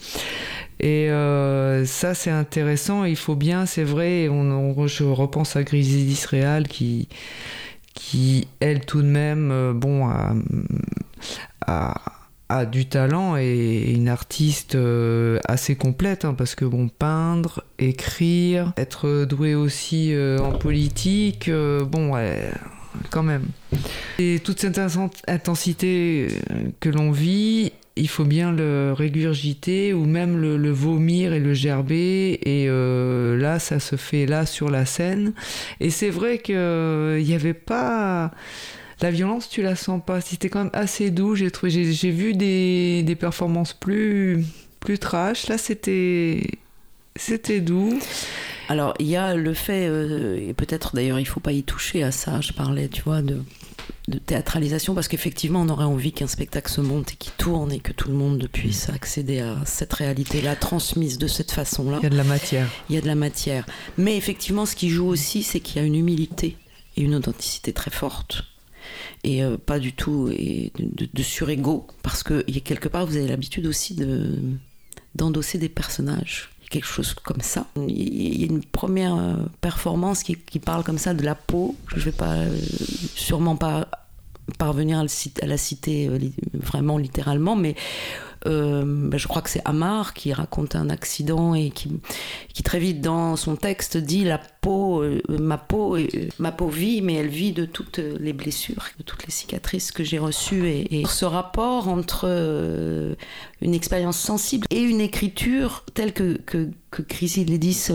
[SPEAKER 5] Et euh, ça, c'est intéressant. Il faut bien, c'est vrai, on, on, je repense à Grisidis Réal qui qui, elle, tout de même, bon, a, a a du talent et une artiste euh, assez complète hein, parce que bon peindre, écrire, être doué aussi euh, en politique, euh, bon quand même. Et toute cette intensité que l'on vit, il faut bien le régurgiter ou même le, vomir et le gerber et là ça se fait là sur la scène et c'est vrai qu'il n'y avait pas la violence, tu la sens pas. C'était quand même assez doux. J'ai trouvé, j'ai, vu des, des, performances plus, plus trash. Là, c'était, c'était doux.
[SPEAKER 1] Alors, il y a le fait, euh, et peut-être d'ailleurs, il faut pas y toucher à ça. Je parlais, tu vois, de, de théâtralisation parce qu'effectivement, on aurait envie qu'un spectacle se monte et qu'il tourne et que tout le monde puisse accéder à cette réalité-là transmise de cette façon-là.
[SPEAKER 5] Il y a de la matière.
[SPEAKER 1] Il y a de la matière. Mais effectivement, ce qui joue aussi, c'est qu'il y a une humilité et une authenticité très forte et euh, pas du tout et de, de surégo parce que y a quelque part vous avez l'habitude aussi de d'endosser des personnages quelque chose comme ça. Il y a une première euh, performance qui, qui, parle comme ça de la peau. Je vais pas, euh, sûrement pas parvenir à, la citer vraiment littéralement, mais euh, ben, je crois que c'est Amar qui raconte un accident et qui, qui très vite dans son texte dit la peau, euh, ma peau, euh, ma peau vit, mais elle vit de toutes les blessures, de toutes les cicatrices que j'ai reçues. Et, ce rapport entre une expérience sensible et une écriture telle que que, que Chrissy Ledis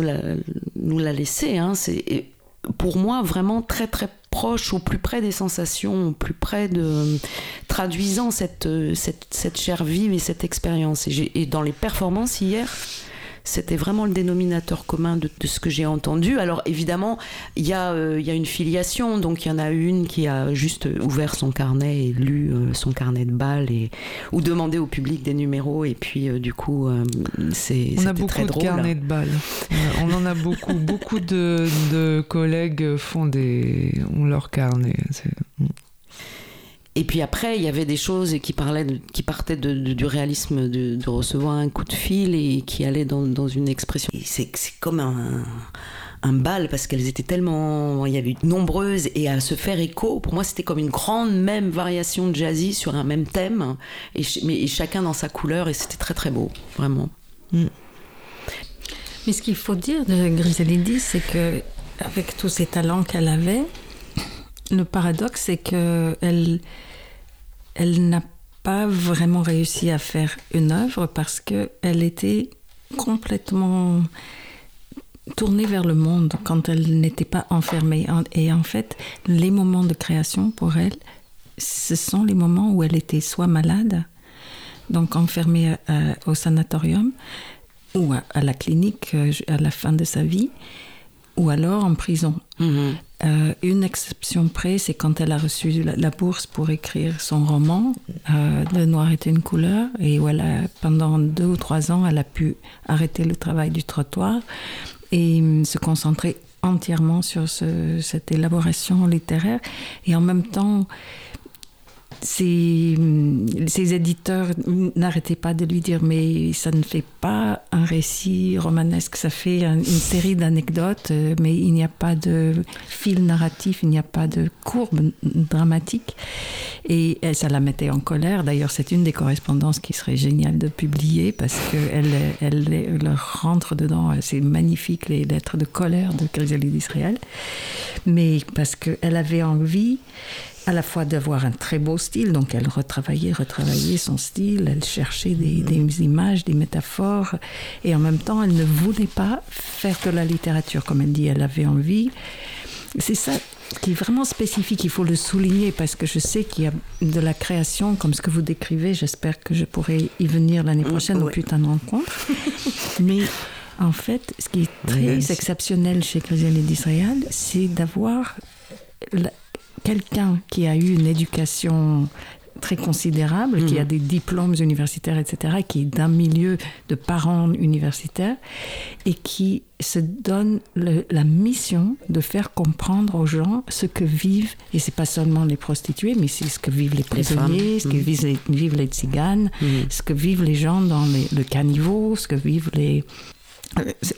[SPEAKER 1] nous l'a laissée, hein, c'est pour moi vraiment très très proche, au plus près des sensations, au plus près de traduisant cette, cette, cette chair vive et cette expérience. Et dans les performances hier, c'était vraiment le dénominateur commun de, ce que j'ai entendu. Alors évidemment, il y, euh, y, a une filiation, donc il y en a une qui a juste ouvert son carnet et lu euh, son carnet de balles et, ou demandé au public des numéros et puis euh, du coup c'est
[SPEAKER 5] On a beaucoup de carnets de balles. On en a beaucoup. (laughs) beaucoup de, de, collègues font des, ont leur carnet.
[SPEAKER 1] Et puis après, il y avait des choses qui, parlaient qui partaient du réalisme de, recevoir un coup de fil et qui allaient dans, une expression. C'est comme un, bal parce qu'elles étaient tellement. Il y avait nombreuses et à se faire écho. Pour moi, c'était comme une grande même variation de jazzy sur un même thème mais, chacun dans sa couleur et c'était très très beau, vraiment. Mm.
[SPEAKER 6] Mais ce qu'il faut dire de Griselidi, c'est que avec tous ces talents qu'elle avait, le paradoxe, c'est qu'elle elle n'a pas vraiment réussi à faire une œuvre parce qu'elle était complètement tournée vers le monde quand elle n'était pas enfermée. Et en fait, les moments de création pour elle, ce sont les moments où elle était soit malade, donc enfermée euh, au sanatorium, ou à, la clinique euh, à la fin de sa vie, ou alors en prison. Mm-hmm. Euh, une exception près, c'est quand elle a reçu la, bourse pour écrire son roman, euh, Le noir était une couleur, et voilà, pendant deux ou trois ans, elle a pu arrêter le travail du trottoir et hum, se concentrer entièrement sur cette élaboration littéraire. Et en même temps, ses, éditeurs n'arrêtaient pas de lui dire mais ça ne fait pas un récit romanesque, ça fait une série d'anecdotes, euh, mais il n'y a pas de fil narratif, il n'y a pas de courbe dramatique. Et ça la mettait en colère. D'ailleurs, c'est une des correspondances qui serait géniale de publier parce qu'elle elle, elle, rentre dedans. C'est magnifique, les lettres de colère de Chrysalide d'Israël. Mais parce qu'elle avait envie à la fois d'avoir un très beau style, donc elle retravaillait, retravaillait son style, elle cherchait des, images, des métaphores, et en même temps, elle ne voulait pas faire de la littérature, comme elle dit, elle avait envie. C'est ça qui est vraiment spécifique, il faut le souligner, parce que je sais qu'il y a de la création, comme ce que vous décrivez, j'espère que je pourrai y venir l'année mm, prochaine au putain de rencontre. (laughs) Mais en fait, ce qui est très exceptionnel chez Chrysalis d'Israël, c'est d'avoir quelqu'un qui a eu une éducation très considérable, qui a mhm. des diplômes universitaires, etc., qui est d'un milieu de parents universitaires, et qui se donne la mission de faire comprendre aux gens ce que vivent, et c'est pas seulement les prostituées, mais c'est ce que vivent les prisonniers, ce que mhm. vivent les, vivent les tziganes, mhm. ce que vivent les gens dans le caniveau, ce que vivent les,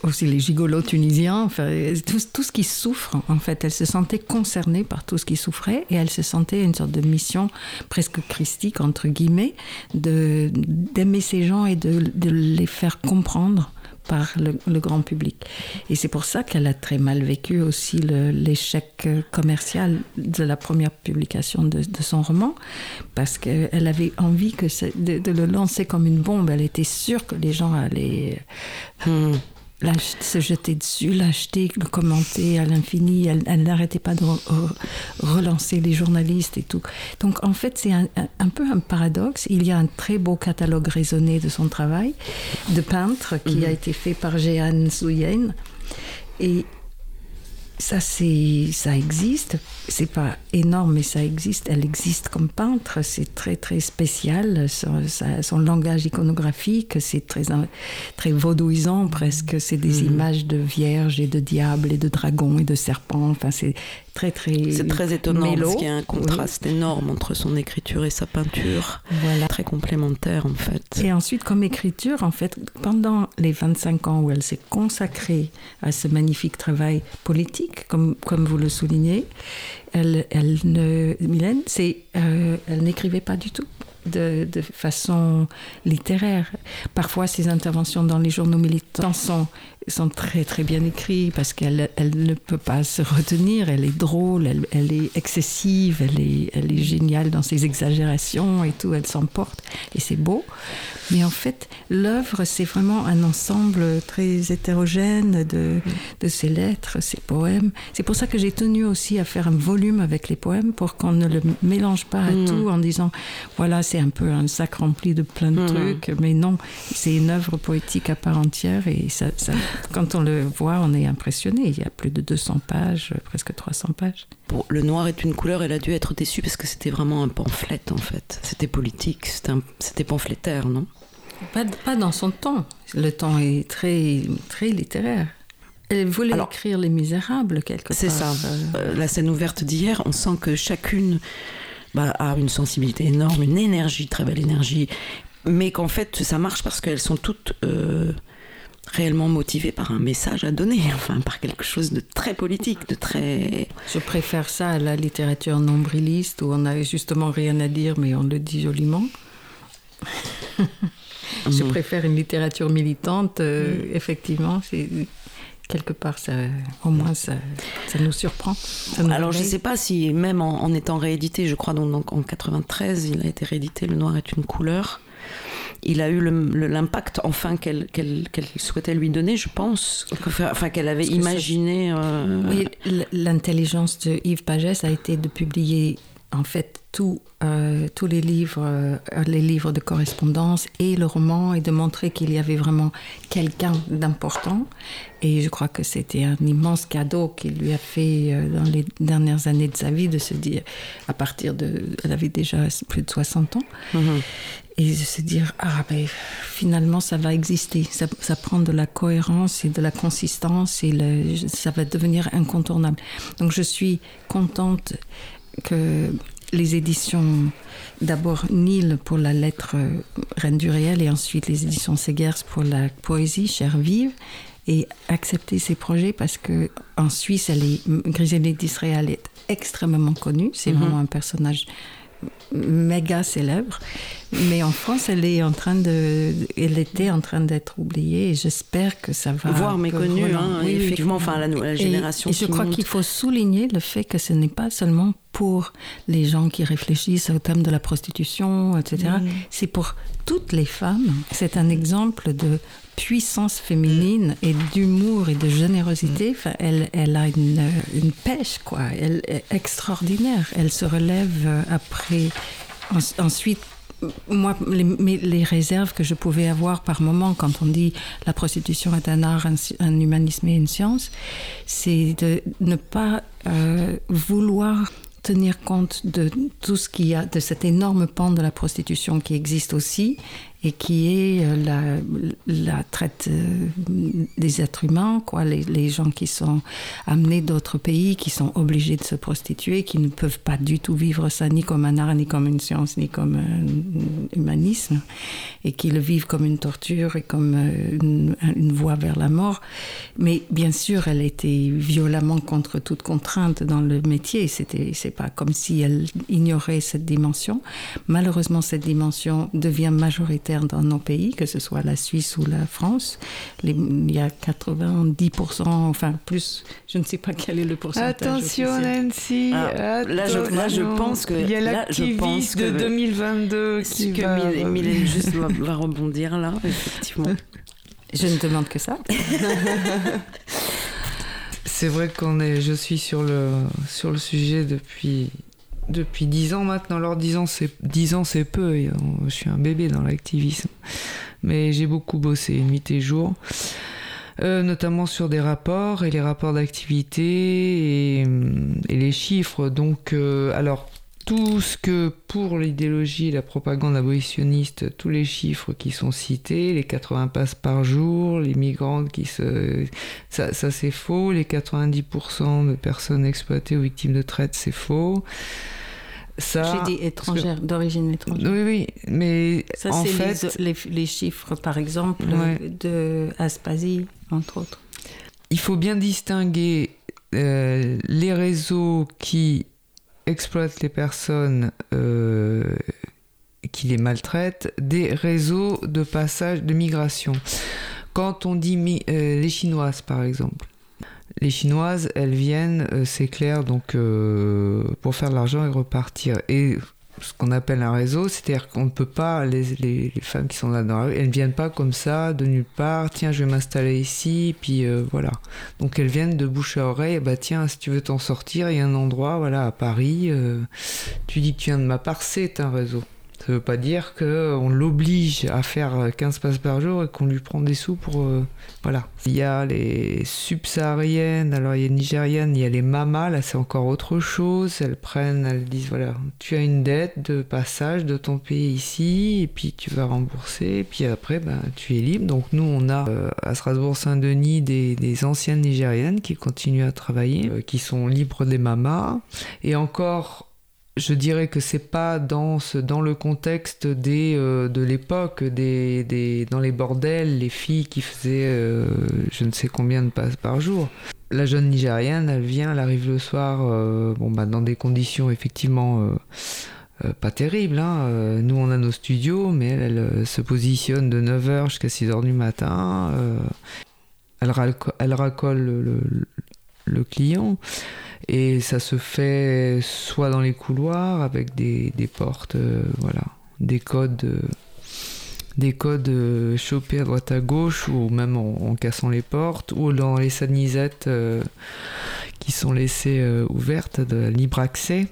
[SPEAKER 6] aussi les gigolos tunisiens, enfin, tout, ce qui souffre, en fait. Elle se sentait concernée par tout ce qui souffrait et elle se sentait une sorte de mission presque christique, entre guillemets, d'aimer ces gens et de, les faire comprendre par le, grand public. Et c'est pour ça qu'elle a très mal vécu aussi l'échec commercial de la première publication de, son roman, parce qu'elle avait envie de, le lancer comme une bombe. Elle était sûre que les gens allaient... Hmm se jeter dessus, l'acheter, le commenter à l'infini. Elle, n'arrêtait pas de relancer les journalistes et tout. Donc en fait, c'est un, peu un paradoxe. Il y a un très beau catalogue raisonné de son travail de peintre qui mhm. a été fait par Jeanne Souyen. Et ça, c'est, ça existe. C'est pas énorme, mais ça existe. Elle existe comme peintre. C'est très, très spécial. Son, langage iconographique, c'est très, très vaudouisant presque. C'est des mhm. images de vierges et de diables et de dragons et de serpents. Enfin, c'est très très.
[SPEAKER 1] C'est très étonnant parce qu'il y a un contraste énorme entre son écriture et sa peinture. Voilà. Très complémentaire en fait.
[SPEAKER 6] Et ensuite, comme écriture, en fait, pendant les 25 ans où elle s'est consacrée à ce magnifique travail politique, comme, comme vous le soulignez, elle, elle ne, Mylène, c'est, euh, elle n'écrivait pas du tout de, de, façon littéraire. Parfois, ses interventions dans les journaux militants sont sont très très bien écrits parce qu'elle elle ne peut pas se retenir, elle est drôle, elle, elle, est excessive, elle est, elle est géniale dans ses exagérations et tout, elle s'emporte et c'est beau. Mais en fait, l'œuvre, c'est vraiment un ensemble très hétérogène de, de ses lettres, ses poèmes. C'est pour ça que j'ai tenu aussi à faire un volume avec les poèmes pour qu'on ne le mélange pas à mmh. tout en disant, voilà, c'est un peu un sac rempli de plein de mmh. trucs, mais non, c'est une œuvre poétique à part entière et ça, ça quand on le voit, on est impressionné. Il y a plus de 200 pages, presque 300 pages.
[SPEAKER 1] Le noir est une couleur, elle a dû être déçue parce que c'était vraiment un pamphlet en fait. C'était politique, c'était pamphlétaire, non?
[SPEAKER 6] Pas, pas, dans son temps. Le temps est très, très littéraire. Elle voulait écrire Les Misérables quelque part.
[SPEAKER 1] C'est ça. Euh, la scène ouverte d'hier, on sent que chacune bah, a une sensibilité énorme, une énergie, très belle énergie, mais qu'en fait ça marche parce qu'elles sont toutes euh, réellement motivé par un message à donner, (laughs) enfin par quelque chose de très politique, de très...
[SPEAKER 6] Je préfère ça à la littérature nombriliste où on n'a justement rien à dire mais on le dit joliment. (laughs) Je mhm. préfère une littérature militante, euh, mhm. effectivement, c'est quelque part, ça, au moins, ça, ça nous surprend.
[SPEAKER 1] Alors, je ne sais pas si, même en, en étant réédité, je crois donc en 93, il a été réédité Le Noir est une couleur il a eu l'impact enfin qu'elle souhaitait lui donner, je pense, enfin qu'elle avait imaginé.
[SPEAKER 6] Euh, oui, l'intelligence de Yves Pagès a été de publier en fait tout, euh, tous les livres, euh, les livres de correspondance et le roman et de montrer qu'il y avait vraiment quelqu'un d'important. Et je crois que c'était un immense cadeau qu'il lui a fait dans les dernières années de sa vie de se dire, à partir de, elle avait déjà plus de 60 ans. Mm-hmm et se dire ah ben finalement ça va exister ça, ça, prend de la cohérence et de la consistance et le, ça va devenir incontournable donc je suis contente que les éditions d'abord Nil pour la lettre Reine du réel et ensuite les éditions Segers pour la poésie chère vive et accepter ces projets parce que en Suisse elle est Griselda d'Israël est extrêmement connue c'est mm -hmm. vraiment un personnage méga célèbre. Mais en France, elle est en train de, elle était en train d'être oubliée et j'espère que ça va.
[SPEAKER 1] Voire méconnue, hein, oui, effectivement, enfin la, la génération.
[SPEAKER 6] Et, et je crois qu'il faut souligner le fait que ce n'est pas seulement pour les gens qui réfléchissent au thème de la prostitution, etc. Mm. C'est pour toutes les femmes. C'est un exemple de puissance féminine et d'humour et de générosité. Mm. Enfin, elle, elle a une, une pêche, quoi. Elle est extraordinaire. Elle se relève euh, après. En, ensuite, moi, les, réserves que je pouvais avoir par moment quand on dit la prostitution est un art, un, un humanisme et une science, c'est de ne pas euh, vouloir tenir compte de tout ce qu'il y a, de cet énorme pan de la prostitution qui existe aussi et qui est euh, la, traite euh, des êtres humains, quoi, les, gens qui sont amenés d'autres pays, qui sont obligés de se prostituer, qui ne peuvent pas du tout vivre ça ni comme un art, ni comme une science, ni comme un humanisme, et qui le vivent comme une torture et comme euh, une, une voie vers la mort. Mais bien sûr, elle était violemment contre toute contrainte dans le métier. C'était, c'est pas comme si elle ignorait cette dimension. Malheureusement, cette dimension devient majoritaire dans nos pays, que ce soit la Suisse ou la France. Les, il y a 90%, enfin plus, je ne sais pas quel est le pourcentage.
[SPEAKER 5] Attention Nancy,
[SPEAKER 1] ah, là, je, là, je, pense que...
[SPEAKER 5] Il y a l'activiste de 2022 qui
[SPEAKER 1] que
[SPEAKER 5] va...
[SPEAKER 1] Mylène (laughs) juste va, va rebondir là, effectivement?
[SPEAKER 6] Je ne demande que ça. (laughs)
[SPEAKER 5] C'est vrai qu'on est, je suis sur le, sur le sujet depuis depuis 10 ans maintenant. Alors 10 ans c'est, 10 ans, c'est peu, euh, je suis un bébé dans l'activisme. Mais j'ai beaucoup bossé, nuit et jour. Euh, notamment sur des rapports et les rapports d'activité et, les chiffres. Donc, euh, alors, tout ce que pour l'idéologie et la propagande abolitionniste, tous les chiffres qui sont cités, les 80 passes par jour, les migrantes qui se... Ça c'est faux, les 90% de personnes exploitées ou victimes de traite, c'est faux.
[SPEAKER 6] Ça, J'ai dit étrangère, d'origine étrangère.
[SPEAKER 5] Oui, oui, mais
[SPEAKER 6] ça,
[SPEAKER 5] en
[SPEAKER 6] fait... Les, les, chiffres, par exemple, de Aspasie, entre autres.
[SPEAKER 5] Il faut bien distinguer euh, les réseaux qui exploitent les personnes euh, qui les maltraitent des réseaux de passage de migration. Quand on dit euh, les Chinoises, par exemple, les Chinoises, elles viennent, euh, c'est clair, donc pour faire de l'argent et repartir. Et ce qu'on appelle un réseau, c'est-à-dire qu'on ne peut pas, les, femmes qui sont là dans la rue, elles ne viennent pas comme ça, de nulle part, tiens, je vais m'installer ici, puis euh, voilà. Donc elles viennent de bouche à oreille, bah tiens, si tu veux t'en sortir, il y a un endroit, voilà, à Paris, euh, tu dis que tu viens de ma part, c'est un réseau. Ça veut pas dire qu'on l'oblige à faire 15 passes par jour et qu'on lui prend des sous pour... Euh, voilà. Il y a les subsahariennes, alors il y a les nigériennes, il y a les mamas, là c'est encore autre chose. Elles prennent, elles disent, voilà, tu as une dette de passage de ton pays ici, et puis tu vas rembourser, et puis après, ben, tu es libre. Donc nous, on a euh, à Strasbourg-Saint-Denis des, des, anciennes nigériennes qui continuent à travailler, euh, qui sont libres des mamas. Et encore je dirais que c'est pas dans, dans le contexte euh, de l'époque, dans les bordels, les filles qui faisaient euh, je ne sais combien de passes par jour. La jeune Nigérienne, elle vient, elle arrive le soir, euh, bon, bah, dans des conditions effectivement pas terribles. Hein. Nous, on a nos studios, mais elle, se positionne de 9h jusqu'à 6h du matin. elle, racole le, le client. Et ça se fait soit dans les couloirs avec des, des portes, euh, voilà, des codes, euh, des codes euh, chopés à droite à gauche ou même en, cassant les portes ou dans les sanisettes qui sont laissées ouvertes de libre accès.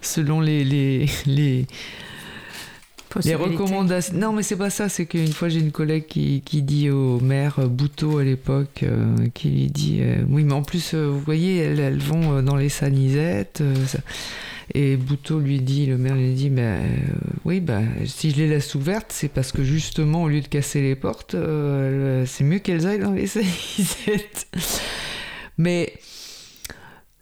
[SPEAKER 5] Selon les, les, les les recommandations. Non, mais c'est pas ça. C'est qu'une fois, j'ai une collègue qui, qui, dit au maire Bouteau à l'époque, euh, qui lui dit euh, Oui, mais en plus, euh, vous voyez, elles, elles vont dans les sanisettes. et Bouteau lui dit, le maire lui dit mais Oui, bah, si je les laisse ouvertes, c'est parce que justement, au lieu de casser les portes, c'est mieux qu'elles aillent dans les (laughs) sanisettes. mais.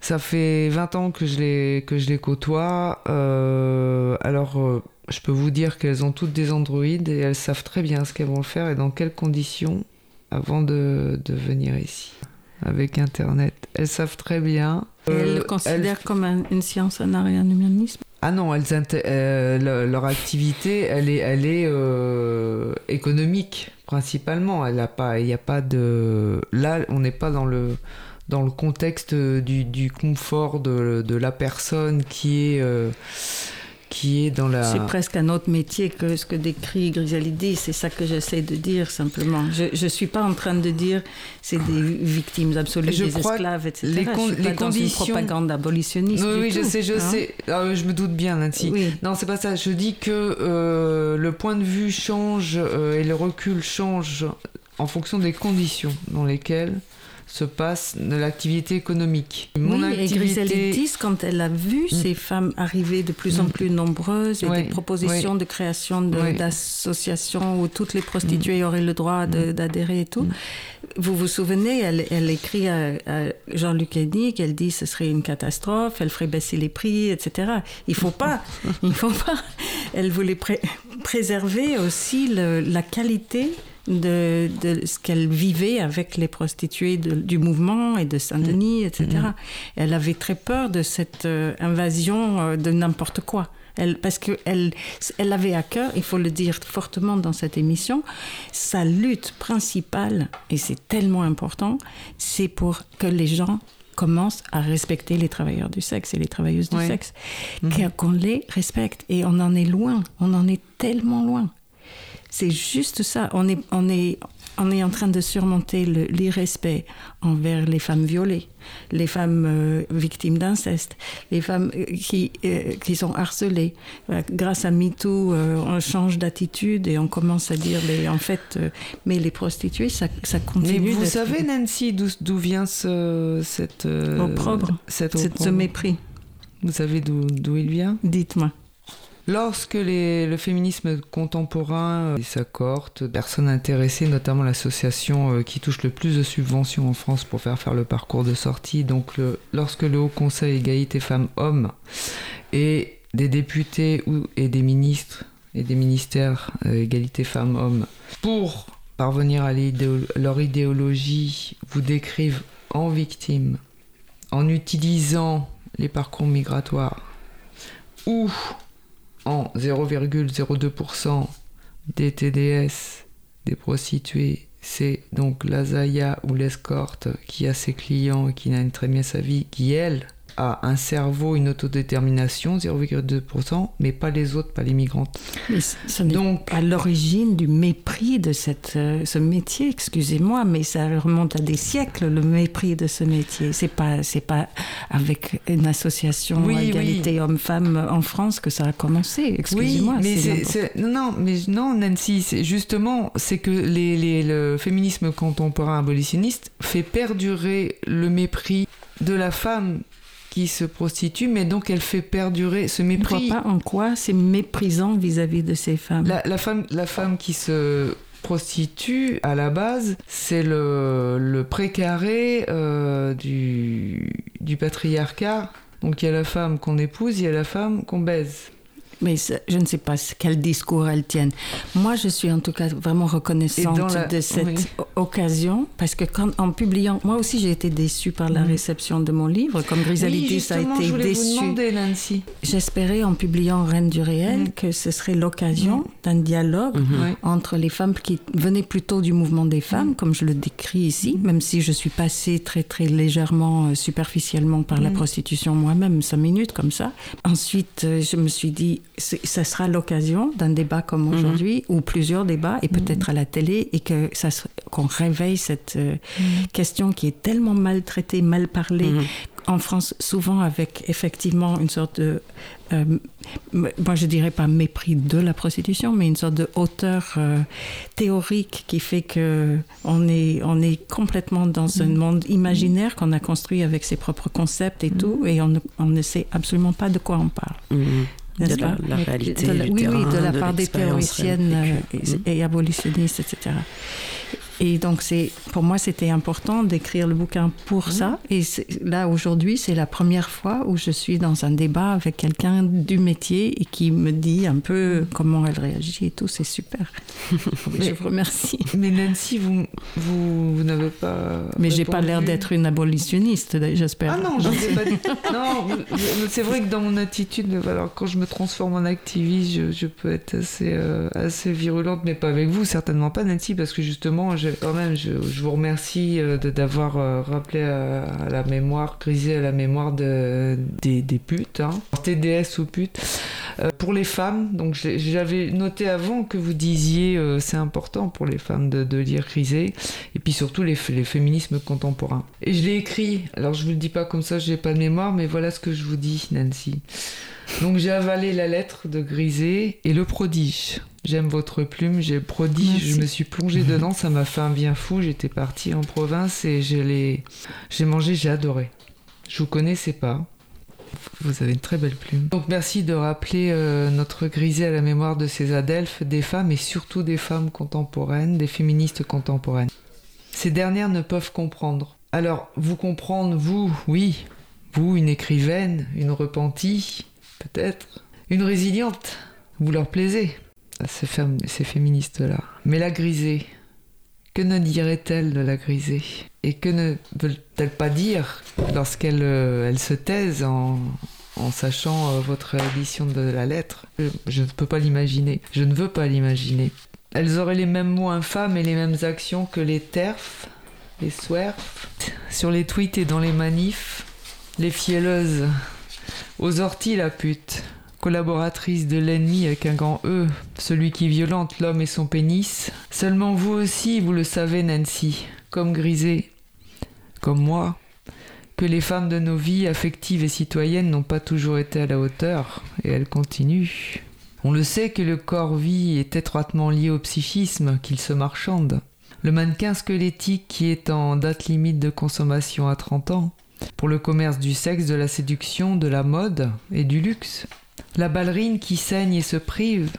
[SPEAKER 5] Ça fait 20 ans que je les, que je les côtoie. alors, je peux vous dire qu'elles ont toutes des androïdes et elles savent très bien ce qu'elles vont faire et dans quelles conditions avant de, de venir ici avec Internet. Elles savent très bien.
[SPEAKER 6] elles le considèrent comme une science en arrière humanisme?
[SPEAKER 5] Ah non, elles euh, leur activité, elle est, elle est euh, économique principalement. A pas, il n'y a pas de. Là, on n'est pas dans le dans le contexte du, du confort de, de, la personne qui est euh, qui est dans la...
[SPEAKER 6] C'est presque un autre métier que ce que décrit Grisalidi, c'est ça que j'essaie de dire simplement. Je ne suis pas en train de dire c'est des victimes absolues, des esclaves, etc. Les, con je suis les conditions... une propagande abolitionniste.
[SPEAKER 5] Oui, oui je sais, je hein. sais. Ah, je me doute bien, Nancy. Oui. Non, c'est pas ça. Je dis que euh, le point de vue change euh, et le recul change en fonction des conditions dans lesquelles se passe de l'activité économique.
[SPEAKER 6] Mon oui, activité... et quand elle a vu mm. ces femmes arriver de plus en mm. plus nombreuses et des propositions de création d'associations où toutes les prostituées mm. auraient le droit d'adhérer et tout, vous vous souvenez, elle, elle écrit à, Jean-Luc Hennig, elle dit ce serait une catastrophe, elle ferait baisser les prix, etc. Il faut pas, (laughs) il faut pas. Elle voulait préserver aussi le, la qualité de, ce qu'elle vivait avec les prostituées du mouvement et de Saint-Denis, mm. etc. Mm. Elle avait très peur de cette euh, invasion euh, de n'importe quoi. Elle, parce qu'elle elle avait à cœur, il faut le dire fortement dans cette émission, sa lutte principale, et c'est tellement important, c'est pour que les gens commencent à respecter les travailleurs du sexe et les travailleuses du sexe, mm-hmm. qu'on les respecte. Et on en est loin, on en est tellement loin. C'est juste ça. On est, on est, on est en train de surmonter l'irrespect envers les femmes violées, les femmes euh, victimes d'inceste, les femmes euh, qui, euh, qui sont harcelées. grâce à MeToo, on change d'attitude et on commence à dire, mais en fait, mais les prostituées, ça, ça continue.
[SPEAKER 5] Mais vous savez, Nancy, d'où vient ce, cette,
[SPEAKER 6] opprobre, cette, ce mépris
[SPEAKER 5] Vous savez d'où il vient?
[SPEAKER 6] Dites-moi.
[SPEAKER 5] Lorsque le féminisme contemporain et sa cohorte, personnes intéressées, notamment l'association euh, qui touche le plus de subventions en France pour faire faire le parcours de sortie, donc lorsque le Haut Conseil égalité femmes-hommes et des députés ou, et des ministres et des ministères euh, égalité femmes-hommes, pour parvenir à leur idéologie, vous décrivent en victime, en utilisant les parcours migratoires ou en 0,02% des TDS des prostituées, c'est donc la Zaya ou l'escorte qui a ses clients et qui gagne très bien sa vie, qui elle a un cerveau, une autodétermination, 0,2%, mais pas les autres, pas les migrantes.
[SPEAKER 6] Mais n'est Donc, à l'origine du mépris de cette, euh, ce métier, excusez-moi, mais ça remonte à des siècles, le mépris de ce métier. C'est pas, c'est pas avec une association égalité homme-femme en France que ça a commencé, excusez-moi.
[SPEAKER 5] Oui, mais c'est, non, mais non, Nancy, c'est justement, c'est que les, les, le féminisme contemporain abolitionniste fait perdurer le mépris de la femme qui se prostitue, mais donc elle fait perdurer ce mépris.
[SPEAKER 6] Je ne vois pas en quoi c'est méprisant vis-à-vis de ces femmes.
[SPEAKER 5] La, femme, la femme qui se prostitue, à la base, c'est le, le précaré euh, du, du patriarcat. Donc il y a la femme qu'on épouse, il y a la femme qu'on baise
[SPEAKER 6] mais je ne sais pas quel discours elles tiennent. Moi, je suis en tout cas vraiment reconnaissante de cette occasion parce que quand, en publiant, moi aussi j'ai été déçue par la mm. réception de mon livre, comme Grisalité, ça a été déçue. J'espérais en publiant Reine du réel mm. que ce serait l'occasion mm. d'un dialogue mm-hmm. entre les femmes qui venaient plutôt du mouvement des femmes, comme je le décris ici, même si je suis passée très très légèrement, euh, superficiellement par la prostitution moi-même, cinq minutes comme ça. Ensuite, euh, je me suis dit, ça sera l'occasion d'un débat comme mhm. aujourd'hui, ou plusieurs débats, et peut-être à la télé, et que ça qu'on réveille cette euh, mhm. question qui est tellement maltraitée, mal parlée, mhm en France, souvent avec effectivement une sorte de, euh, moi je dirais pas mépris de la prostitution, mais une sorte de hauteur euh, théorique qui fait que on est, on est complètement dans un monde imaginaire qu'on a construit avec ses propres concepts et tout, et on ne, on ne, sait absolument pas de quoi on parle.
[SPEAKER 1] Mm. De la, réalité,
[SPEAKER 6] oui, oui, de la part des théoriciennes euh, et, et abolitionnistes, etc. Et donc, pour moi, c'était important d'écrire le bouquin pour ça. Et là, aujourd'hui, c'est la première fois où je suis dans un débat avec quelqu'un du métier et qui me dit un peu comment elle réagit et tout. C'est super. (laughs) je vous remercie.
[SPEAKER 5] Mais Nancy, vous, vous, n'avez pas.
[SPEAKER 6] Mais j'ai pas l'air d'être une abolitionniste, j'espère.
[SPEAKER 5] Ah non, je sais pas. (laughs) non, c'est vrai que dans mon attitude, alors, quand je me transforme en activiste, je, peux être assez, euh, assez virulente, mais pas avec vous, certainement pas, Nancy, parce que justement, je, quand même, je, vous remercie euh, d'avoir euh, rappelé à, la mémoire, grisé à la mémoire de, des, des putes, hein. TDS ou putes. Euh, pour les femmes, donc j'avais noté avant que vous disiez c'est important pour les femmes de, lire Grisé, et puis surtout les, les féminismes contemporains. Et je l'ai écrit, alors je vous le dis pas comme ça, j'ai pas de mémoire, mais voilà ce que je vous dis, Nancy. Donc j'ai avalé la lettre de Grisé et le prodige. J'aime votre plume, j'ai prodige, je me suis plongée dedans, ça m'a fait un bien fou. J'étais partie en province et j'ai mangé, j'ai adoré. Je vous connaissais pas. Vous avez une très belle plume. Donc merci de rappeler euh, notre grisé à la mémoire de ces adelphes, des femmes et surtout des femmes contemporaines, des féministes contemporaines. Ces dernières ne peuvent comprendre. Alors, vous comprendre, vous, oui, vous, une écrivaine, une repentie, peut-être, une résiliente, vous leur plaisez ces, féministes-là. Mais la grisée, que ne dirait-elle de la grisée Et que ne veut-elle pas dire lorsqu'elle euh, se taise en, sachant euh, votre édition de la lettre? Je, ne peux pas l'imaginer. Je ne veux pas l'imaginer. Elles auraient les mêmes mots infâmes et les mêmes actions que les terfs, les swerfs, sur les tweets et dans les manifs, les fielleuses, aux orties la pute, collaboratrice de l'ennemi avec un grand E, celui qui violente l'homme et son pénis. Seulement vous aussi, vous le savez, Nancy, comme Grisé, comme moi, que les femmes de nos vies affectives et citoyennes n'ont pas toujours été à la hauteur, et elles continuent. On le sait que le corps-vie est étroitement lié au psychisme, qu'il se marchande. Le mannequin squelettique qui est en date limite de consommation à 30 ans, pour le commerce du sexe, de la séduction, de la mode et du luxe. La ballerine qui saigne et se prive,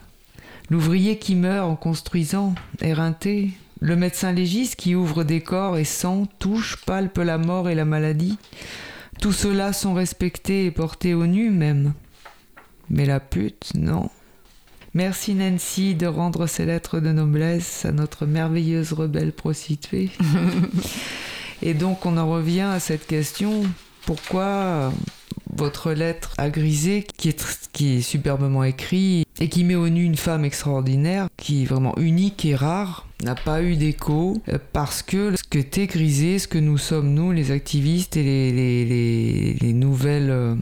[SPEAKER 5] l'ouvrier qui meurt en construisant, éreinté, le médecin légiste qui ouvre des corps et sent, touche, palpe la mort et la maladie. Tous ceux-là sont respectés et portés au nu même. Mais la pute, non. Merci Nancy de rendre ces lettres de noblesse à notre merveilleuse rebelle prostituée. (laughs) et donc on en revient à cette question, pourquoi votre lettre à Grisé, qui est, qui est superbement écrit et qui met au nu une femme extraordinaire, qui est vraiment unique et rare, n'a pas eu d'écho euh, parce que ce que t'es Grisé, ce que nous sommes nous, les activistes et les, les, les, nouvelles euh,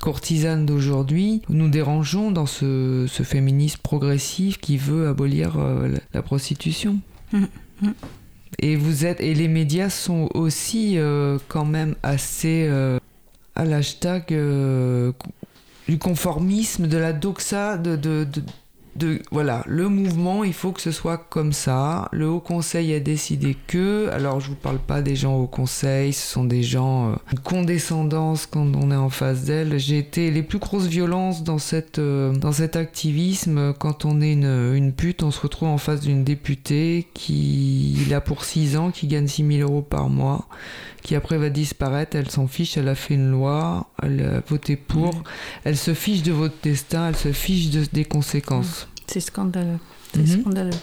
[SPEAKER 5] courtisanes d'aujourd'hui, nous dérangeons dans ce, ce, féminisme progressif qui veut abolir euh, la, prostitution. Mmh, mmh. Et vous êtes et les médias sont aussi quand même assez à l'hashtag euh, du conformisme, de la doxa, de, de, de, voilà, le mouvement, il faut que ce soit comme ça. Le Haut Conseil a décidé que, alors je vous parle pas des gens au Conseil, ce sont des gens, euh, une condescendance quand on est en face d'elle. J'ai été les plus grosses violences dans cette, euh, dans cet activisme. Quand on est une, une pute, on se retrouve en face d'une députée qui, il a pour 6 ans, qui gagne 6000 euros par mois qui après va disparaître, elle s'en fiche, elle a fait une loi, elle a voté pour, elle se fiche de votre destin, elle se fiche de, des conséquences.
[SPEAKER 6] C'est scandaleux. C'est mhm. scandaleux.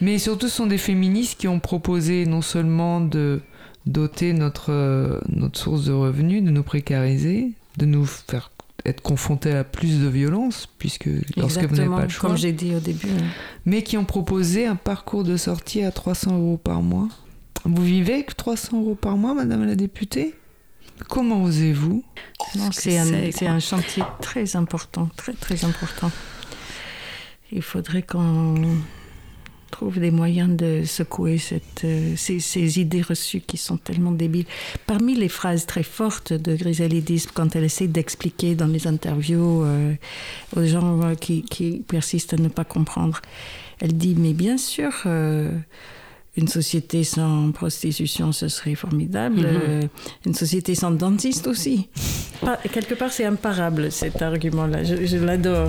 [SPEAKER 5] Mais surtout, ce sont des féministes qui ont proposé non seulement de doter notre, notre source de revenus, de nous précariser, de nous faire être confrontés à plus de violence, puisque lorsque vous n'avez pas le choix.
[SPEAKER 6] Comme j'ai dit au début.
[SPEAKER 5] Mais qui ont proposé un parcours de sortie à 300 euros par mois vous vivez avec 300 euros par mois, Madame la députée? Comment osez-vous?
[SPEAKER 6] C'est un, un, chantier très important, très très important. Il faudrait qu'on trouve des moyens de secouer cette, euh, ces, ces, idées reçues qui sont tellement débiles. Parmi les phrases très fortes de Griselidis, quand elle essaie d'expliquer dans les interviews euh, aux gens euh, qui, qui, persistent à ne pas comprendre, elle dit, mais bien sûr une société sans prostitution, ce serait formidable. Mhm. Euh, une société sans dentiste aussi. quelque part, c'est imparable cet argument-là. Je, je l'adore.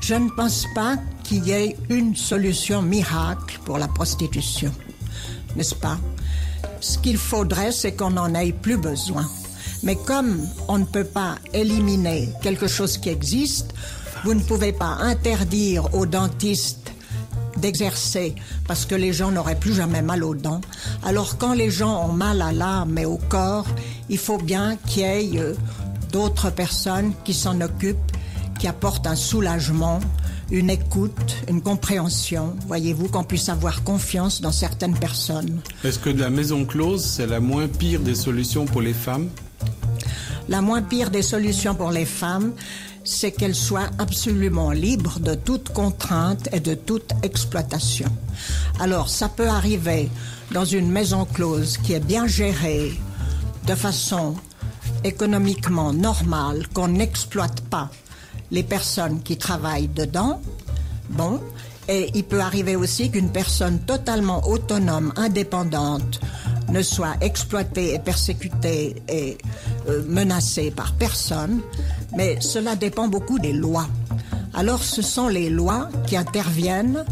[SPEAKER 9] Je ne pense pas qu'il y ait une solution miracle pour la prostitution, n'est-ce pas? Ce qu'il faudrait, c'est qu'on n'en ait plus besoin. Mais comme on ne peut pas éliminer quelque chose qui existe, vous ne pouvez pas interdire aux dentistes d'exercer parce que les gens n'auraient plus jamais mal aux dents. Alors quand les gens ont mal à l'âme et au corps, il faut bien qu'il y ait euh, d'autres personnes qui s'en occupent, qui apportent un soulagement, une écoute, une compréhension, voyez-vous, qu'on puisse avoir confiance dans certaines personnes.
[SPEAKER 10] Est-ce que la maison close, c'est la moins pire des solutions pour les femmes?
[SPEAKER 9] La moins pire des solutions pour les femmes, c'est qu'elles soient absolument libres de toute contrainte et de toute exploitation. Alors, ça peut arriver dans une maison close qui est bien gérée, de façon économiquement normale, qu'on n'exploite pas les personnes qui travaillent dedans. Bon, et il peut arriver aussi qu'une personne totalement autonome, indépendante, ne soit exploitée et persécutée et euh, menacée par personne, mais cela dépend beaucoup des lois. Alors ce sont les lois qui interviennent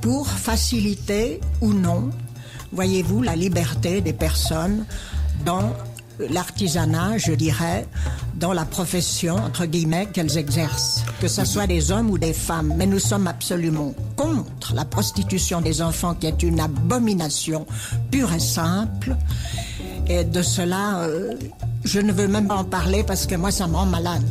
[SPEAKER 9] pour faciliter ou non, voyez-vous, la liberté des personnes dans l'artisanat, je dirais, dans la profession, entre guillemets, qu'elles exercent, que ce soit des hommes ou des femmes. Mais nous sommes absolument contre la prostitution des enfants, qui est une abomination pure et simple. Et de cela, euh, je ne veux même pas en parler parce que moi, ça me rend malade.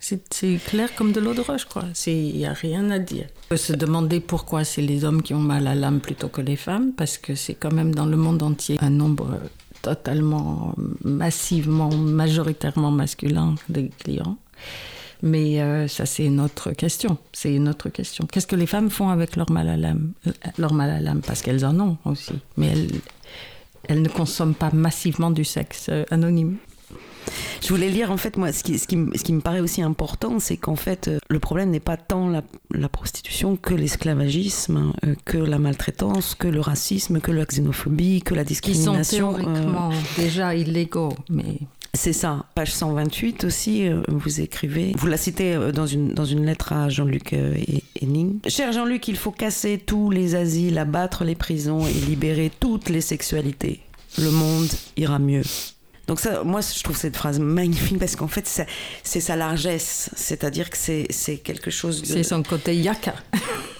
[SPEAKER 6] C'est clair comme de l'eau de roche, quoi. Il n'y a rien à dire. On peut se demander pourquoi c'est les hommes qui ont mal à l'âme plutôt que les femmes, parce que c'est quand même dans le monde entier un nombre totalement, massivement, majoritairement masculin des clients. Mais euh, ça, c'est une autre question. C'est une question. Qu'est-ce que les femmes font avec leur mal à l'âme Leur mal à l'âme, parce qu'elles en ont aussi. Mais elles, elles ne consomment pas massivement du sexe euh, anonyme.
[SPEAKER 1] Je voulais lire, en fait, moi, ce qui, ce qui, ce qui me paraît aussi important, c'est qu'en fait, euh, le problème n'est pas tant la, la prostitution que l'esclavagisme, que la maltraitance, que le racisme, que la xénophobie, que la discrimination.
[SPEAKER 6] Qui sont théoriquement déjà illégaux, mais...
[SPEAKER 1] C'est ça, page 128 aussi, euh, vous écrivez, vous la citez euh, dans une, dans une lettre à Jean-Luc euh, Henning. Cher Jean-Luc, il faut casser tous les asiles, abattre les prisons et libérer toutes les sexualités. Le monde ira mieux. Donc ça, moi, je trouve cette phrase magnifique parce qu'en fait, c'est sa largesse, c'est-à-dire que c'est quelque chose. De...
[SPEAKER 6] C'est son côté yaka.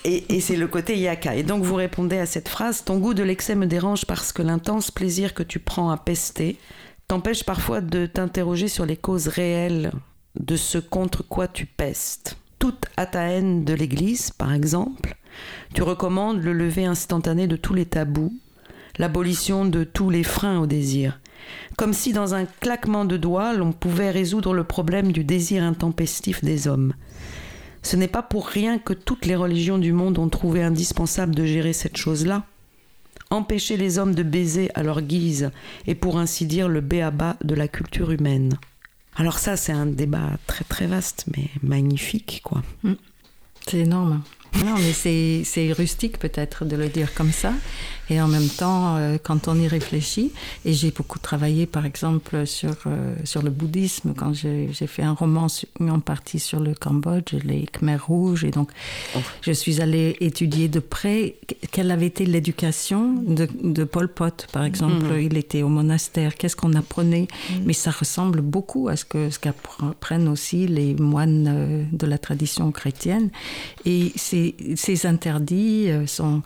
[SPEAKER 1] et, et c'est le côté yaka. Et donc vous répondez à cette phrase ton goût de l'excès me dérange parce que l'intense plaisir que tu prends à pester t'empêche parfois de t'interroger sur les causes réelles de ce contre quoi tu pestes. Toute à ta haine de l'Église, par exemple, tu recommandes le lever instantané de tous les tabous, l'abolition de tous les freins au désir, comme si dans un claquement de doigts l'on pouvait résoudre le problème du désir intempestif des hommes. Ce n'est pas pour rien que toutes les religions du monde ont trouvé indispensable de gérer cette chose-là empêcher les hommes de baiser à leur guise et pour ainsi dire le béaba de la culture humaine. Alors ça, c'est un débat très très vaste, mais magnifique, quoi.
[SPEAKER 6] Mm. C'est énorme. Non, mais c'est rustique peut-être de le dire comme ça. Et en même temps, euh, quand on y réfléchit, et j'ai beaucoup travaillé par exemple sur, euh, sur le bouddhisme, quand j'ai fait un roman en partie sur le Cambodge, les Khmers rouges, et donc oh. je suis allée étudier de près quelle avait été l'éducation de, de, Pol Pot, par exemple. Mm-hmm. Il était au monastère, qu'est-ce qu'on apprenait mm. Mais ça ressemble beaucoup à ce qu'apprennent ce qu'apprennent aussi les moines euh, de la tradition chrétienne. Et ces, ces interdits sont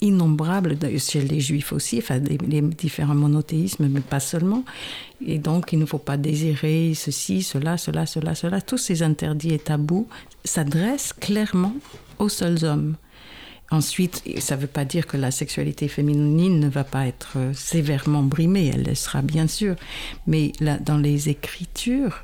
[SPEAKER 6] innombrables chez les juifs aussi, enfin les, différents monothéismes, mais pas seulement. Et donc il ne faut pas désirer ceci, cela, cela, cela, cela. Tous ces interdits et tabous s'adressent clairement aux seuls hommes. Ensuite, ça ne veut pas dire que la sexualité féminine ne va pas être euh, sévèrement brimée, elle le sera bien sûr, mais dans les écritures,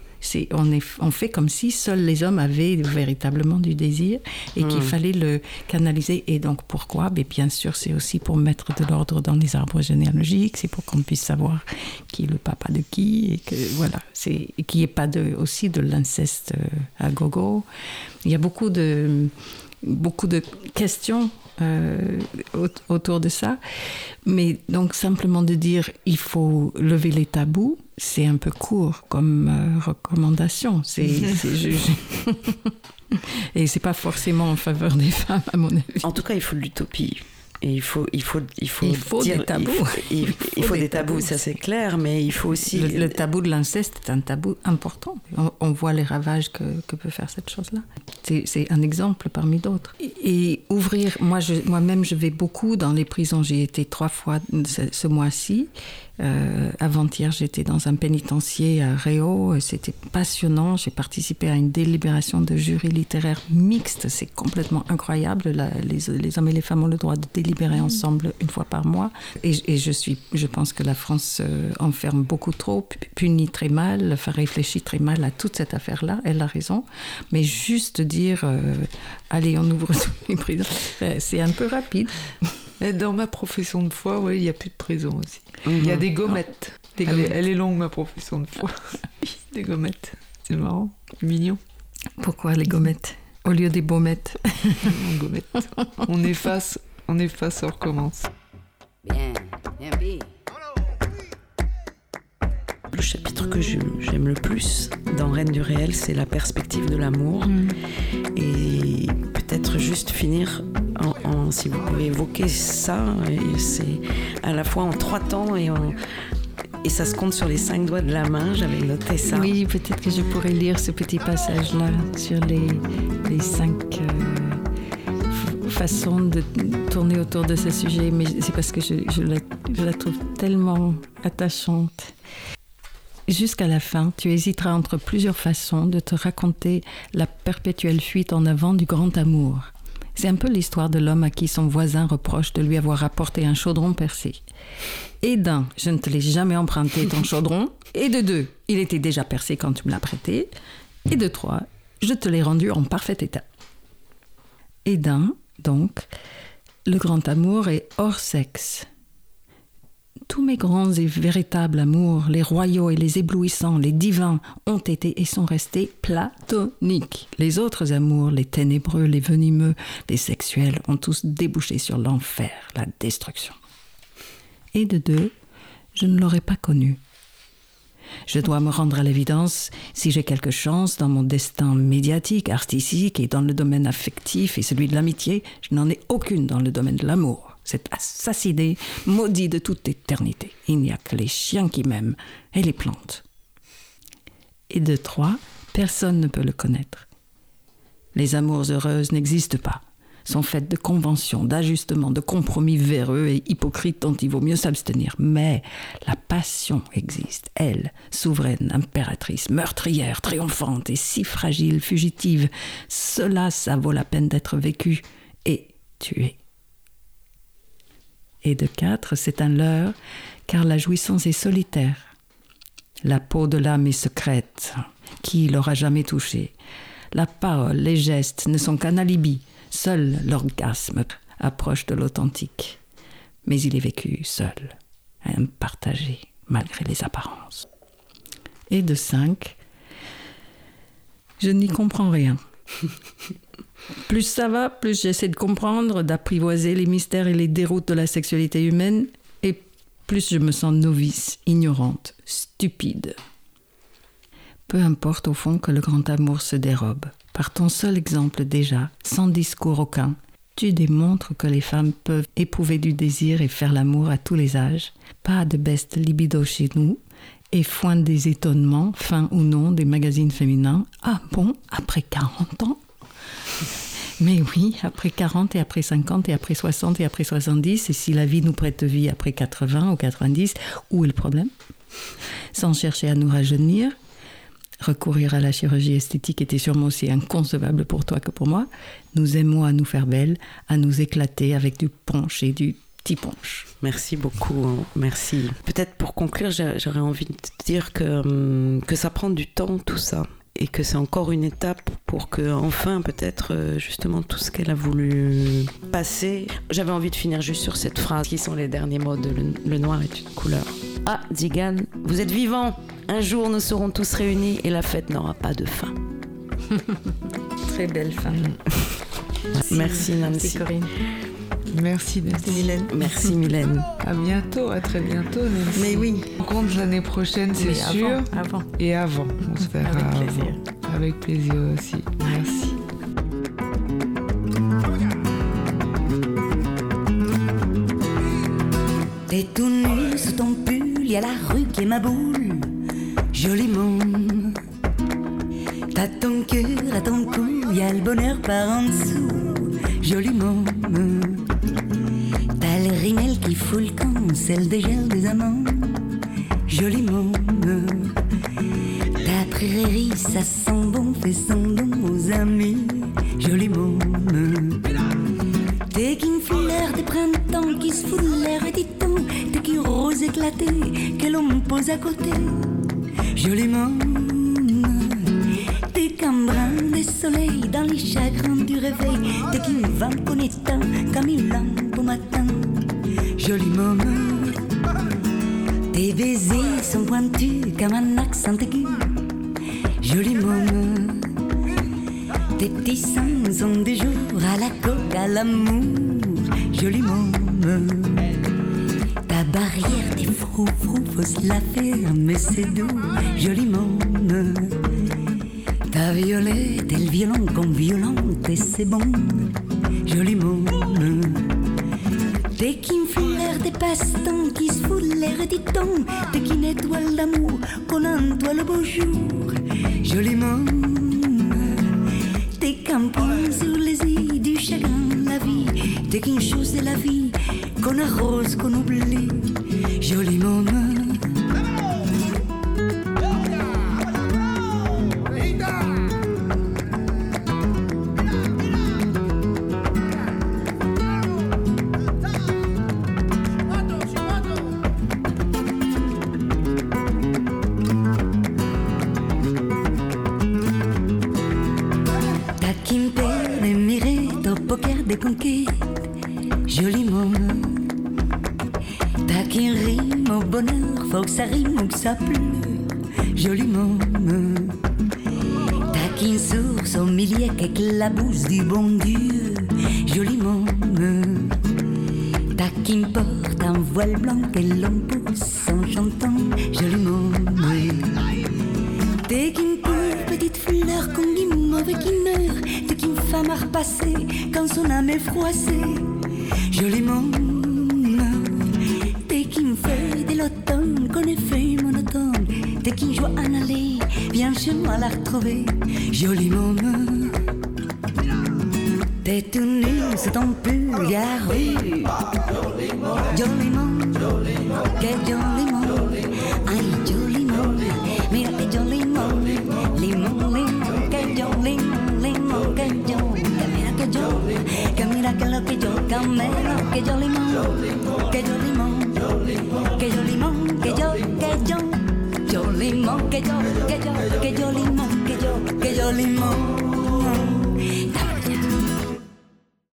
[SPEAKER 6] on, est, on fait comme si seuls les hommes avaient véritablement du désir et qu'il hmm. fallait le canaliser. Et donc pourquoi? Ben, Bien sûr, c'est aussi pour mettre de l'ordre dans les arbres généalogiques, c'est pour qu'on puisse savoir qui est le papa de qui, et que voilà, c'est qu'il n'y ait pas de, aussi de l'inceste euh, à gogo. Il y a beaucoup de, beaucoup de questions euh, autour de ça. Mais donc simplement de dire il faut lever les tabous, c'est un peu court comme euh, recommandation. C'est, (laughs) (laughs) Et c'est pas forcément en faveur des femmes, à mon avis.
[SPEAKER 1] En tout cas, il faut de l'utopie. Et il faut, il faut, il faut,
[SPEAKER 6] il faut des tabous.
[SPEAKER 1] Il faut, (laughs) des, tabous, ça c'est clair, mais il faut aussi.
[SPEAKER 6] Le, tabou de l'inceste est un tabou important. On, voit les ravages que, que peut faire cette chose-là. C'est un exemple parmi d'autres. Et, ouvrir, moi, moi-même, je vais beaucoup dans les prisons. J'ai été trois fois ce mois-ci. Euh, avant-hier, j'étais dans un pénitencier à Réau. C'était passionnant. J'ai participé à une délibération de jury littéraire mixte. C'est complètement incroyable. les, hommes et les femmes ont le droit de délibérer mmh. ensemble une fois par mois. Et, je, suis, je pense que la France euh, enferme beaucoup trop, punit très mal, enfin, réfléchit très mal à toute cette affaire-là. Elle a raison. Mais juste dire, euh, allez, on ouvre (laughs) les prisons, c'est un peu rapide.
[SPEAKER 5] Dans ma profession de foi, oui, il n'y a plus de prison aussi. Il y a des gommettes. Elle, est longue, ma profession de foi. (laughs) des gommettes. C'est marrant, mignon.
[SPEAKER 6] Pourquoi les gommettes? Au lieu des baumettes. (laughs)
[SPEAKER 5] gommettes. On efface, on efface, on recommence. Bien, bien, bien.
[SPEAKER 1] Le chapitre que j'aime le plus dans Reine du réel, c'est la perspective de l'amour. Mm. Et peut-être juste finir en, si vous pouvez évoquer ça. C'est à la fois en trois temps et et ça se compte sur les cinq doigts de la main, j'avais noté ça.
[SPEAKER 6] Oui, peut-être que je pourrais lire ce petit passage-là sur les, les cinq euh, façons de tourner autour de ce sujet, mais c'est parce que je, je, la, je la trouve tellement attachante. Jusqu'à la fin, tu hésiteras entre plusieurs façons de te raconter la perpétuelle fuite en avant du grand amour. C'est un peu l'histoire de l'homme à qui son voisin reproche de lui avoir apporté un chaudron percé. Et d'un, je ne te l'ai jamais emprunté ton (laughs) chaudron. Et de deux, il était déjà percé quand tu me l'as prêté. Et de trois, je te l'ai rendu en parfait état. Et d'un, donc, le grand amour est hors sexe. Tous mes grands et véritables amours, les royaux et les éblouissants, les divins, ont été et sont restés platoniques. Les autres amours, les ténébreux, les venimeux, les sexuels, ont tous débouché sur l'enfer, la destruction. Et de deux, je ne l'aurais pas connu. Je dois me rendre à l'évidence, si j'ai quelque chance dans mon destin médiatique, artistique et dans le domaine affectif et celui de l'amitié, je n'en ai aucune dans le domaine de l'amour. C'est assassiné, maudit de toute éternité. Il n'y a que les chiens qui m'aiment et les plantes. Et de trois, personne ne peut le connaître. Les amours heureuses n'existent pas sont faites de conventions, d'ajustements, de compromis véreux et hypocrites dont il vaut mieux s'abstenir. Mais la passion existe, elle, souveraine, impératrice, meurtrière, triomphante et si fragile, fugitive. Cela, ça vaut la peine d'être vécu et tué. Et de quatre, c'est un leurre, car la jouissance est solitaire. La peau de l'âme est secrète. Qui l'aura jamais touchée La parole, les gestes ne sont qu'un alibi Seul l'orgasme approche de l'authentique, mais il est vécu seul, partagé, malgré les apparences. Et de cinq, je n'y comprends rien. (laughs) plus ça va, plus j'essaie de comprendre, d'apprivoiser les mystères et les déroutes de la sexualité humaine, et plus je me sens novice, ignorante, stupide. Peu importe au fond que le grand amour se dérobe. Par ton seul exemple déjà, sans discours aucun, tu démontres que les femmes peuvent éprouver du désir et faire l'amour à tous les âges. Pas de best libido chez nous. Et foin des étonnements, fin ou non, des magazines féminins. Ah bon, après 40 ans? Mais oui, après 40 et après 50 et après 60 et après 70, et si la vie nous prête vie après 80 ou 90, où est le problème? Sans chercher à nous rajeunir, recourir à la chirurgie esthétique était sûrement aussi inconcevable pour toi que pour moi. Nous aimons à nous faire belle, à nous éclater avec du punch et du petit punch.
[SPEAKER 1] Merci beaucoup, merci. Peut-être pour conclure, j'aurais envie de dire que, hum, que ça prend du temps tout ça et que c'est encore une étape pour que enfin peut-être euh, justement tout ce qu'elle a voulu passer. J'avais envie de finir juste sur cette phrase qui sont les derniers mots de le noir est une couleur. Ah, Zigan, vous êtes vivant Un jour, nous serons tous réunis et la fête n'aura pas de fin. (laughs)
[SPEAKER 6] Très belle fin.
[SPEAKER 1] Merci, Nancy.
[SPEAKER 5] Corinne. Merci,
[SPEAKER 1] Merci Mylène. Merci Mylène.
[SPEAKER 5] À bientôt, à très bientôt.
[SPEAKER 1] Mais oui.
[SPEAKER 5] On compte l'année prochaine, c'est sûr.
[SPEAKER 1] Avant,
[SPEAKER 5] Et avant, on se verra.
[SPEAKER 1] Avec plaisir.
[SPEAKER 5] Avec plaisir aussi. Merci.
[SPEAKER 11] T'es tout nu sous ton pull, y a la rue qui est ma boule, joli monde. T'as ton cœur à ton cou, y a le bonheur par en dessous, joli monde. T'as le rimel qui fout le camp, celle des gels des amants, joli monde. Ta prairie, ça sent bon, fait son don aux amis, joli monde. T'es qu'une fleur des printemps qui se fout l'air et dit-on T'es qu'une rose éclatée que l'on pose à côté Joliment T'es qu'un brin de soleil dans les chagrins du réveil T'es qu'une femme connaissant comme sont pointus comme un accent aigu Joliment tes petits seins sont des jours à la coque, à l'amour, joli môme. Ta barrière, tes froufrous, faut se la faire, mais c'est doux, joli môme. Ta violette et le violon qu'on violente, et c'est bon, joli môme. T'es qu'une fleur des passe-temps qui se fout l'air dit ton entoile le beau jour, joli môme. T'es qu'un sur les îles du chagrin, la vie. T'es qu'une chose de la vie qu'on arrose, qu'on oublie.